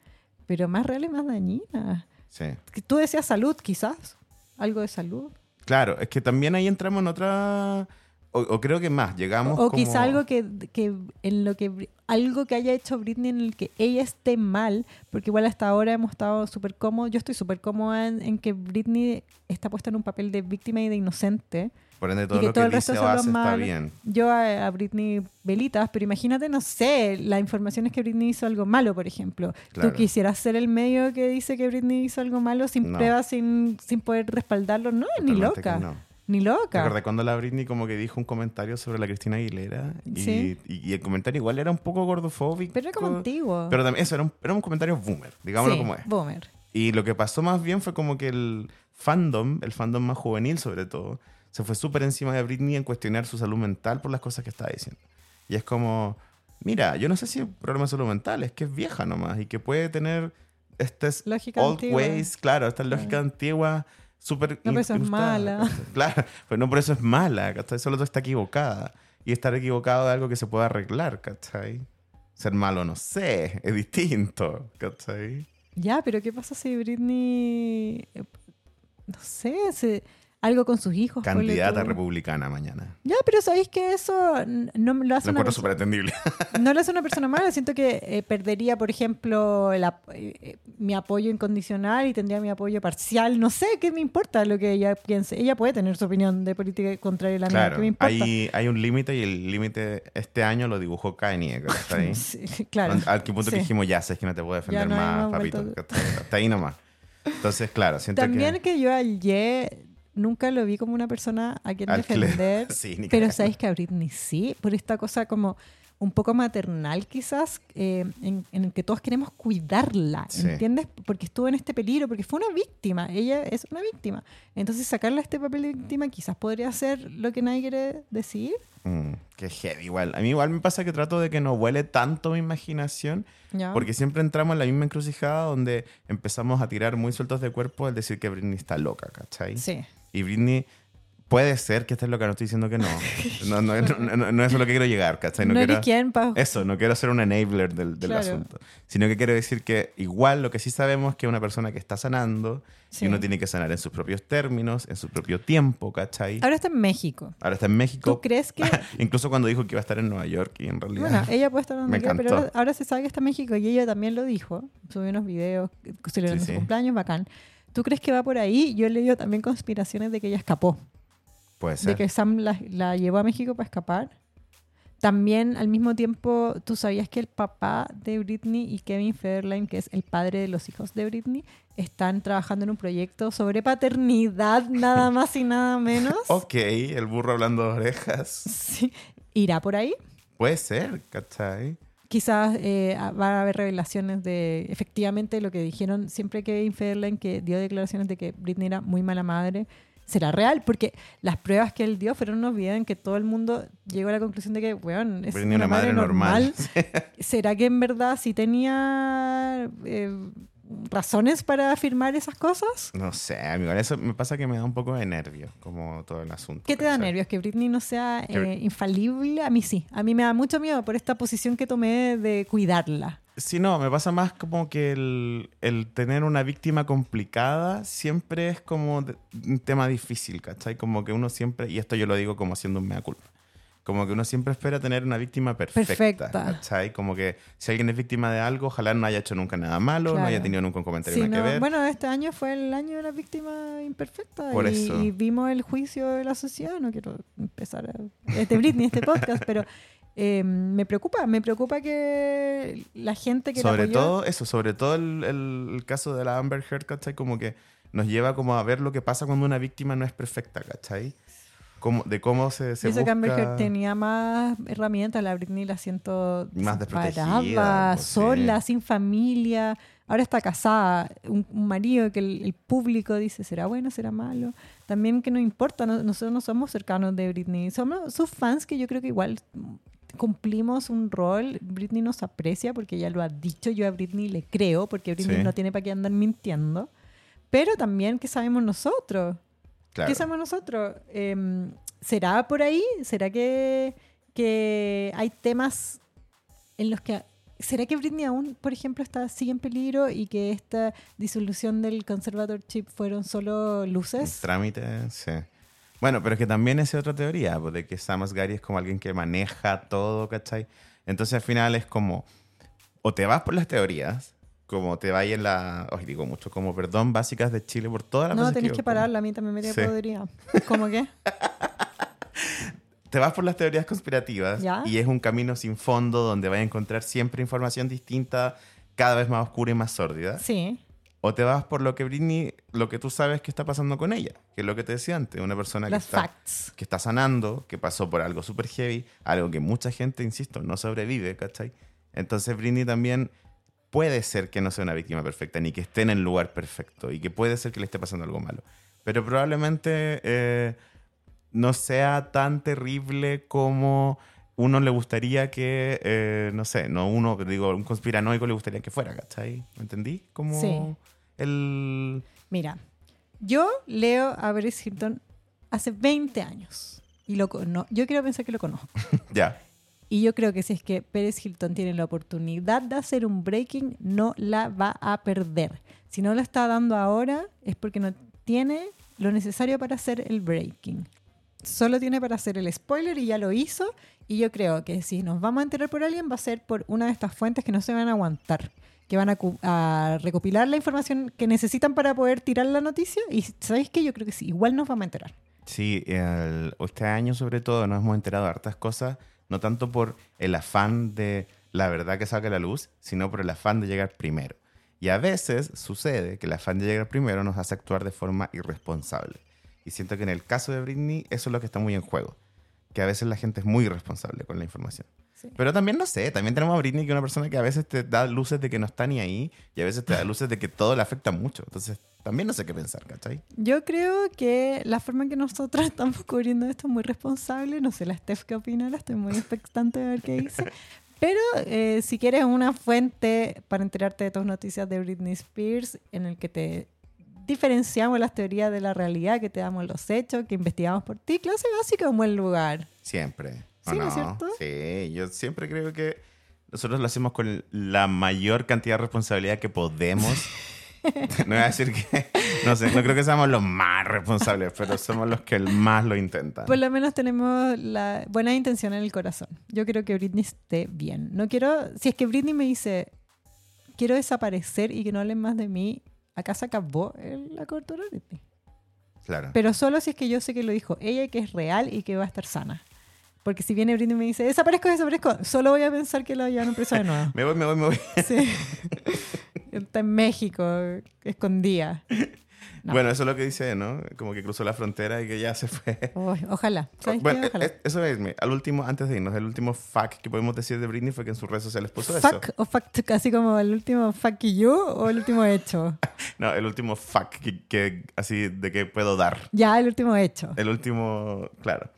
pero más reales, más dañinas. Sí. Tú decías salud, quizás. Algo de salud. Claro, es que también ahí entramos en otra... O, o creo que más, llegamos O como... quizá algo que, que en lo que algo que haya hecho Britney en el que ella esté mal, porque igual hasta ahora hemos estado súper cómodos, yo estoy súper cómoda en, en que Britney está puesta en un papel de víctima y de inocente. Por ende, todo que lo todo que el resto dice o hace está bien. Yo a, a Britney velitas, pero imagínate, no sé, la información es que Britney hizo algo malo, por ejemplo. Claro. Tú quisieras ser el medio que dice que Britney hizo algo malo sin No. pruebas, sin, sin poder respaldarlo. No, ni Totalmente que loca. no. Ni ¿Te loca. acordás cuando la Britney como que dijo un comentario sobre la Cristina Aguilera? Y, Sí. y, y el comentario igual era un poco gordofóbico. Pero era como antiguo. Pero también eso era un, era un comentario boomer, digámoslo Sí, como es. Boomer. Y lo que pasó más bien fue como que el fandom, el fandom más juvenil sobre todo, se fue súper encima de Britney en cuestionar su salud mental por las cosas que estaba diciendo. Y es como, mira, yo no sé si un problema de salud mental, es que es vieja nomás y que puede tener estas Lógica old antigua. ways, claro, esta lógica antigua súper No, pero eso es mala. Claro, pero no por eso es mala, ¿cachai? solo está equivocada. y estar equivocado de algo que se puede arreglar, ¿cachai? Ser malo, no sé, es distinto, ¿cachai? Ya, pero ¿qué pasa si Britney, eh, no sé, se- algo con sus hijos? Candidata republicana mañana. Ya, pero sabéis que eso no lo hace Lo una persona, súper entendible. no lo hace una persona mala. Siento que eh, perdería, por ejemplo, el eh, eh, mi apoyo incondicional y tendría mi apoyo parcial. No sé, ¿qué me importa lo que ella piense? Ella puede tener su opinión de política contraria a la mía. claro, ¿Qué me importa? hay, hay un límite y el límite este año lo dibujó Kanye, ¿cachai? Sí, claro. Al que punto que dijimos, ya sé que no te puedo defender más, más papito. ¿cachai? Hasta ahí nomás. Entonces, claro, siento También que... que... yo al Ye nunca lo vi como una persona a quien Al defender. Sí, pero sabéis que a Britney sí, por esta cosa como un poco maternal quizás, eh, en, en el que todos queremos cuidarla, Sí. ¿entiendes? Porque estuvo en este peligro, porque fue una víctima, ella es una víctima. Entonces sacarla a este papel de víctima quizás podría ser lo que nadie quiere decir. Mm, qué heavy, igual. A mí igual me pasa que trato de que no huele tanto mi imaginación, ¿ya? porque siempre entramos en la misma encrucijada donde empezamos a tirar muy sueltos de cuerpo el decir que Britney está loca, ¿cachai? Sí. Y Britney puede ser que esté loca, no estoy diciendo que no. No, no, no, no- no es lo que quiero llegar, ¿cachai? No, quiero, quien para... Eso, no quiero ser un enabler del, del Claro. asunto, sino que quiero decir que igual lo que sí sabemos es que una persona que está sanando Sí. y uno tiene que sanar en sus propios términos, en su propio tiempo, ¿cachai? Ahora está en México. Ahora está en México. ¿Tú crees que Incluso cuando dijo que iba a estar en Nueva York y en realidad... Bueno, ella puede estar donde Me quiera, pero ahora, ahora se sabe que está en México y ella también lo dijo. Subió unos videos celebrando Sí, su sí. cumpleaños, bacán. ¿Tú crees que va por ahí? Yo he leído también conspiraciones de que ella escapó, Puede de ser. que Sam la, la llevó a México para escapar. También, al mismo tiempo, ¿tú sabías que el papá de Britney y Kevin Federline, que es el padre de los hijos de Britney, están trabajando en un proyecto sobre paternidad, nada más y nada menos? Ok, el burro hablando de orejas. Sí. ¿Irá por ahí? Puede ser, ¿cachai? Quizás eh, va a haber revelaciones de efectivamente lo que dijeron siempre que Federline que dio declaraciones de que Britney era muy mala madre será real porque las pruebas que él dio fueron unos videos en que todo el mundo llegó a la conclusión de que weón es Britney una, madre, normal, normal. será que en verdad sí tenía eh, razones para afirmar esas cosas No sé, amigo. Eso me pasa que me da un poco de nervio, como todo el asunto. ¿Qué te da nervios? ¿Que Britney no sea eh, infalible? A mí sí. A mí me da mucho miedo por esta posición que tomé de cuidarla. Sí, no, me pasa más como que el, el tener una víctima complicada siempre es como de- un tema difícil, ¿cachai? Como que uno siempre, y esto yo lo digo como haciendo un mea culpa, como que uno siempre espera tener una víctima perfecta, Perfecta. ¿cachai? Como que si alguien es víctima de algo, ojalá no haya hecho nunca nada malo, no haya tenido nunca un comentario Sí, nada no, que ver. Bueno, este año fue el año de la víctima imperfecta Por y, eso. y vimos el juicio de la sociedad. No quiero empezar a, este Britney, este podcast, pero eh, me preocupa, me preocupa que la gente que la sobre apoyó- todo eso, sobre todo el, el- el caso de la Amber Heard, ¿cachai? Como que nos lleva como a ver lo que pasa cuando una víctima no es perfecta, ¿cachai? Como, de cómo se, se Amber busca- tenía más herramientas, la Britney la siento Más desprotegida, sola, sí. sin familia. Ahora está casada, un, un marido que el, el público dice, ¿será bueno, será malo? También que no importa, no- nosotros no somos cercanos de Britney, somos sus fans que yo creo que igual cumplimos un rol, Britney nos aprecia porque ella lo ha dicho, yo a Britney le creo porque Britney Sí. no tiene para qué andar mintiendo, pero también que sabemos nosotros. Claro. ¿Qué sabemos nosotros? Em, ¿Será por ahí? ¿Será que, que hay temas en los que... ¿Será que Britney aún, por ejemplo, está, sigue en peligro y que esta disolución del conservatorship fueron solo luces? Trámite, sí. Bueno, pero es que también es otra teoría, pues, de que Sam Asghari es como alguien que maneja todo, ¿cachai? Entonces al final es como, o te vas por las teorías, como te en la, os digo mucho, como perdón, básicas de Chile por todas las No, tenés que como- pararla, a mí también me Sí. podría. ¿Cómo qué? Te vas por las teorías conspirativas Ya. y es un camino sin fondo donde vas a encontrar siempre información distinta, cada vez más oscura y más sórdida. Sí. O te vas por lo que Britney, lo que tú sabes que está pasando con ella, que es lo que te decía antes, una persona que está, que está sanando, que pasó por algo súper heavy, algo que mucha gente, insisto, no sobrevive, ¿cachai? Entonces Britney también puede ser que no sea una víctima perfecta, ni que esté en el lugar perfecto, y que puede ser que le esté pasando algo malo. Pero probablemente eh, no sea tan terrible como uno le gustaría que, eh, no sé, no uno, digo, un conspiranoico le gustaría que fuera, ¿cachai? ¿Me entendí? Como Sí. el... Mira, yo leo a Paris Hilton hace 20 años. Y lo, cono- yo quiero pensar que lo conozco. Ya. Y yo creo que si es que Pérez Hilton tiene la oportunidad de hacer un breaking, no la va a perder. Si no la está dando ahora, es porque no tiene lo necesario para hacer el breaking. Solo tiene para hacer el spoiler y ya lo hizo. Y yo creo que si nos vamos a enterar por alguien, va a ser por una de estas fuentes que no se van a aguantar. Que van a, recopilar la información que necesitan para poder tirar la noticia. Y ¿sabéis qué? Yo creo que sí, igual nos vamos a enterar. Sí, este año sobre todo nos hemos enterado de hartas cosas, no tanto por el afán de la verdad que a la luz, sino por el afán de llegar primero. Y a veces sucede que el afán de llegar primero nos hace actuar de forma irresponsable. Y siento que en el caso de Britney eso es lo que está muy en juego, que a veces la gente es muy irresponsable con la información. Sí. Pero también no sé, también tenemos a Britney que es una persona que a veces te da luces de que no está ni ahí y a veces te da luces de que todo le afecta mucho. Entonces también no sé qué pensar, ¿cachai? Yo creo que la forma en que nosotros estamos cubriendo esto es muy responsable. No sé, la Steph qué opinará, estoy muy expectante de ver qué dice. Pero eh, si quieres una fuente para enterarte de tus noticias de Britney Spears, en el que te diferenciamos las teorías de la realidad, que te damos los hechos, que investigamos por ti, clase básica es un buen lugar. Siempre. ¿O Sí, ¿no no? es cierto? Sí, yo siempre creo que nosotros lo hacemos con la mayor cantidad de responsabilidad que podemos. no voy a decir que, no sé, no creo que seamos los más responsables, pero somos los que más lo intentan. Por lo menos tenemos la buena intención en el corazón. Yo quiero que Britney esté bien. No quiero, si es que Britney me dice, quiero desaparecer y que no hablen más de mí, acá se acabó la cobertura de Britney. Claro. Pero solo si es que yo sé que lo dijo ella y que es real y que va a estar sana. Porque si viene Britney y me dice, desaparezco, desaparezco, solo voy a pensar que la llevan presa de nuevo. Me voy, me voy, me voy. Sí. Está en México, escondida. No. Bueno, eso es lo que dice, ¿no? Como que cruzó la frontera y que ya se fue. Ojalá. ¿Sabes qué? Bueno, Ojalá. eh, eso es, al último, antes de irnos, el último fact que podemos decir de Britney fue que en sus redes sociales puso eso. Fuck o fact, casi como el último fuck you o el último hecho. No, el último que, que- así de que puedo dar. Ya, el último hecho. El último, claro.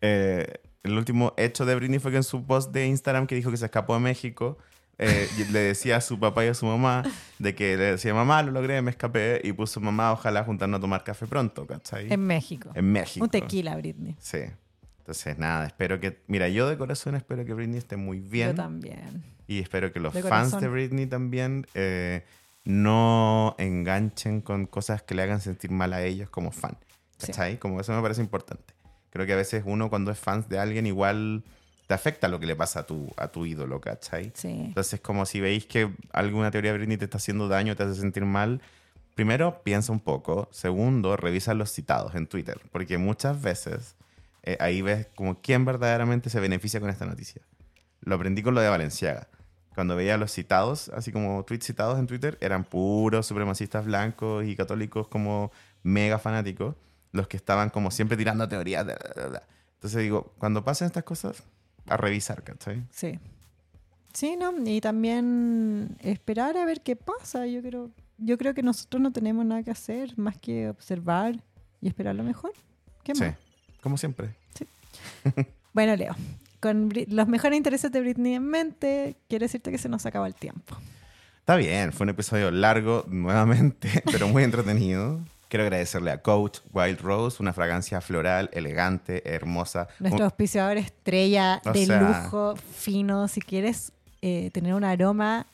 Eh, el último hecho de Britney fue que en su post de Instagram que dijo que se escapó de México, eh, le decía a su papá y a su mamá de que le decía, mamá, lo logré, me escapé, y puso mamá, ojalá juntarnos a tomar café pronto, ¿cachai? En México. En México. Un tequila, Britney. Sí. Entonces, nada, espero que, mira, yo de corazón espero que Britney esté muy bien. Yo también. Y espero que los De fans corazón. de Britney también eh, no enganchen con cosas que le hagan sentir mal a ellos como fan. Sí. ¿Cachai? Como eso me parece importante. Creo que a veces uno cuando es fan de alguien igual te afecta lo que le pasa a tu, a tu ídolo, ¿cachai? Sí. Entonces, como si veis que alguna teoría de Britney te está haciendo daño, te hace sentir mal, primero piensa un poco. Segundo, revisa los citados en Twitter, porque muchas veces eh, ahí ves como quién verdaderamente se beneficia con esta noticia. Lo aprendí con lo de Valenciaga. Cuando veía los citados, así como tweets citados en Twitter, eran puros supremacistas blancos y católicos como mega fanáticos, los que estaban como siempre tirando teorías. bla, bla, bla, bla. Entonces digo, cuando pasen estas cosas, a revisar, ¿cachai? Sí. Sí, ¿no? Y también esperar a ver qué pasa. Yo creo, yo creo que nosotros no tenemos nada que hacer más que observar y esperar lo mejor. ¿Qué Sí, más? como siempre. Bueno, Leo, con Brit- los mejores intereses de Britney en mente, quiero decirte que se nos acaba el tiempo. Está bien, fue un episodio largo nuevamente, pero muy entretenido. Quiero agradecerle a Coach Wild Rose, una fragancia floral, elegante, hermosa. Nuestro auspiciador estrella O de sea- lujo, fino. Si quieres eh, tener un aroma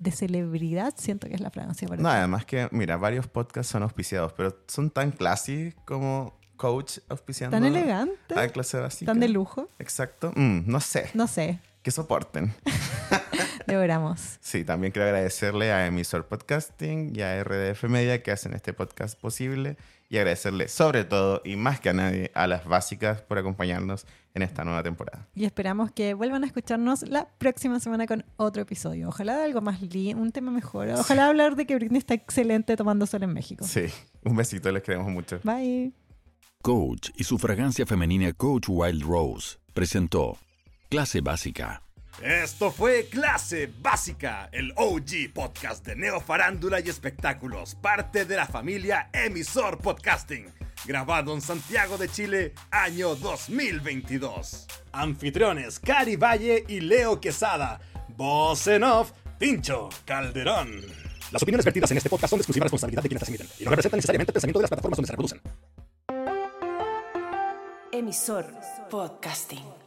de celebridad, siento que es la fragancia para No, ti. además que, mira, varios podcasts son auspiciados, pero son tan classy como Coach auspiciando. Tan elegante, A clase básica. tan de lujo. Exacto. Mm, no sé. No sé, Que soporten. logramos. Sí, también quiero agradecerle a Emisor Podcasting y a RDF Media que hacen este podcast posible y agradecerle sobre todo y más que a nadie a las básicas por acompañarnos en esta nueva temporada. Y esperamos que vuelvan a escucharnos la próxima semana con otro episodio. Ojalá de algo más lindo, un tema mejor. Ojalá hablar de que Britney está excelente tomando sol en México. Sí, un besito, les queremos mucho. Bye. Coach y su fragancia femenina Coach Wild Rose presentó Clase Básica. Esto fue Clase Básica, el OG podcast de Neo Farándula y Espectáculos, parte de la familia Emisor Podcasting, grabado en Santiago de Chile, año 2022. Anfitriones Cari Valle y Leo Quesada, voz en off, Tincho Calderón. Las opiniones vertidas en este podcast son de exclusiva responsabilidad de quienes las emiten y no representan necesariamente el pensamiento de las plataformas donde se reproducen. Emisor Podcasting.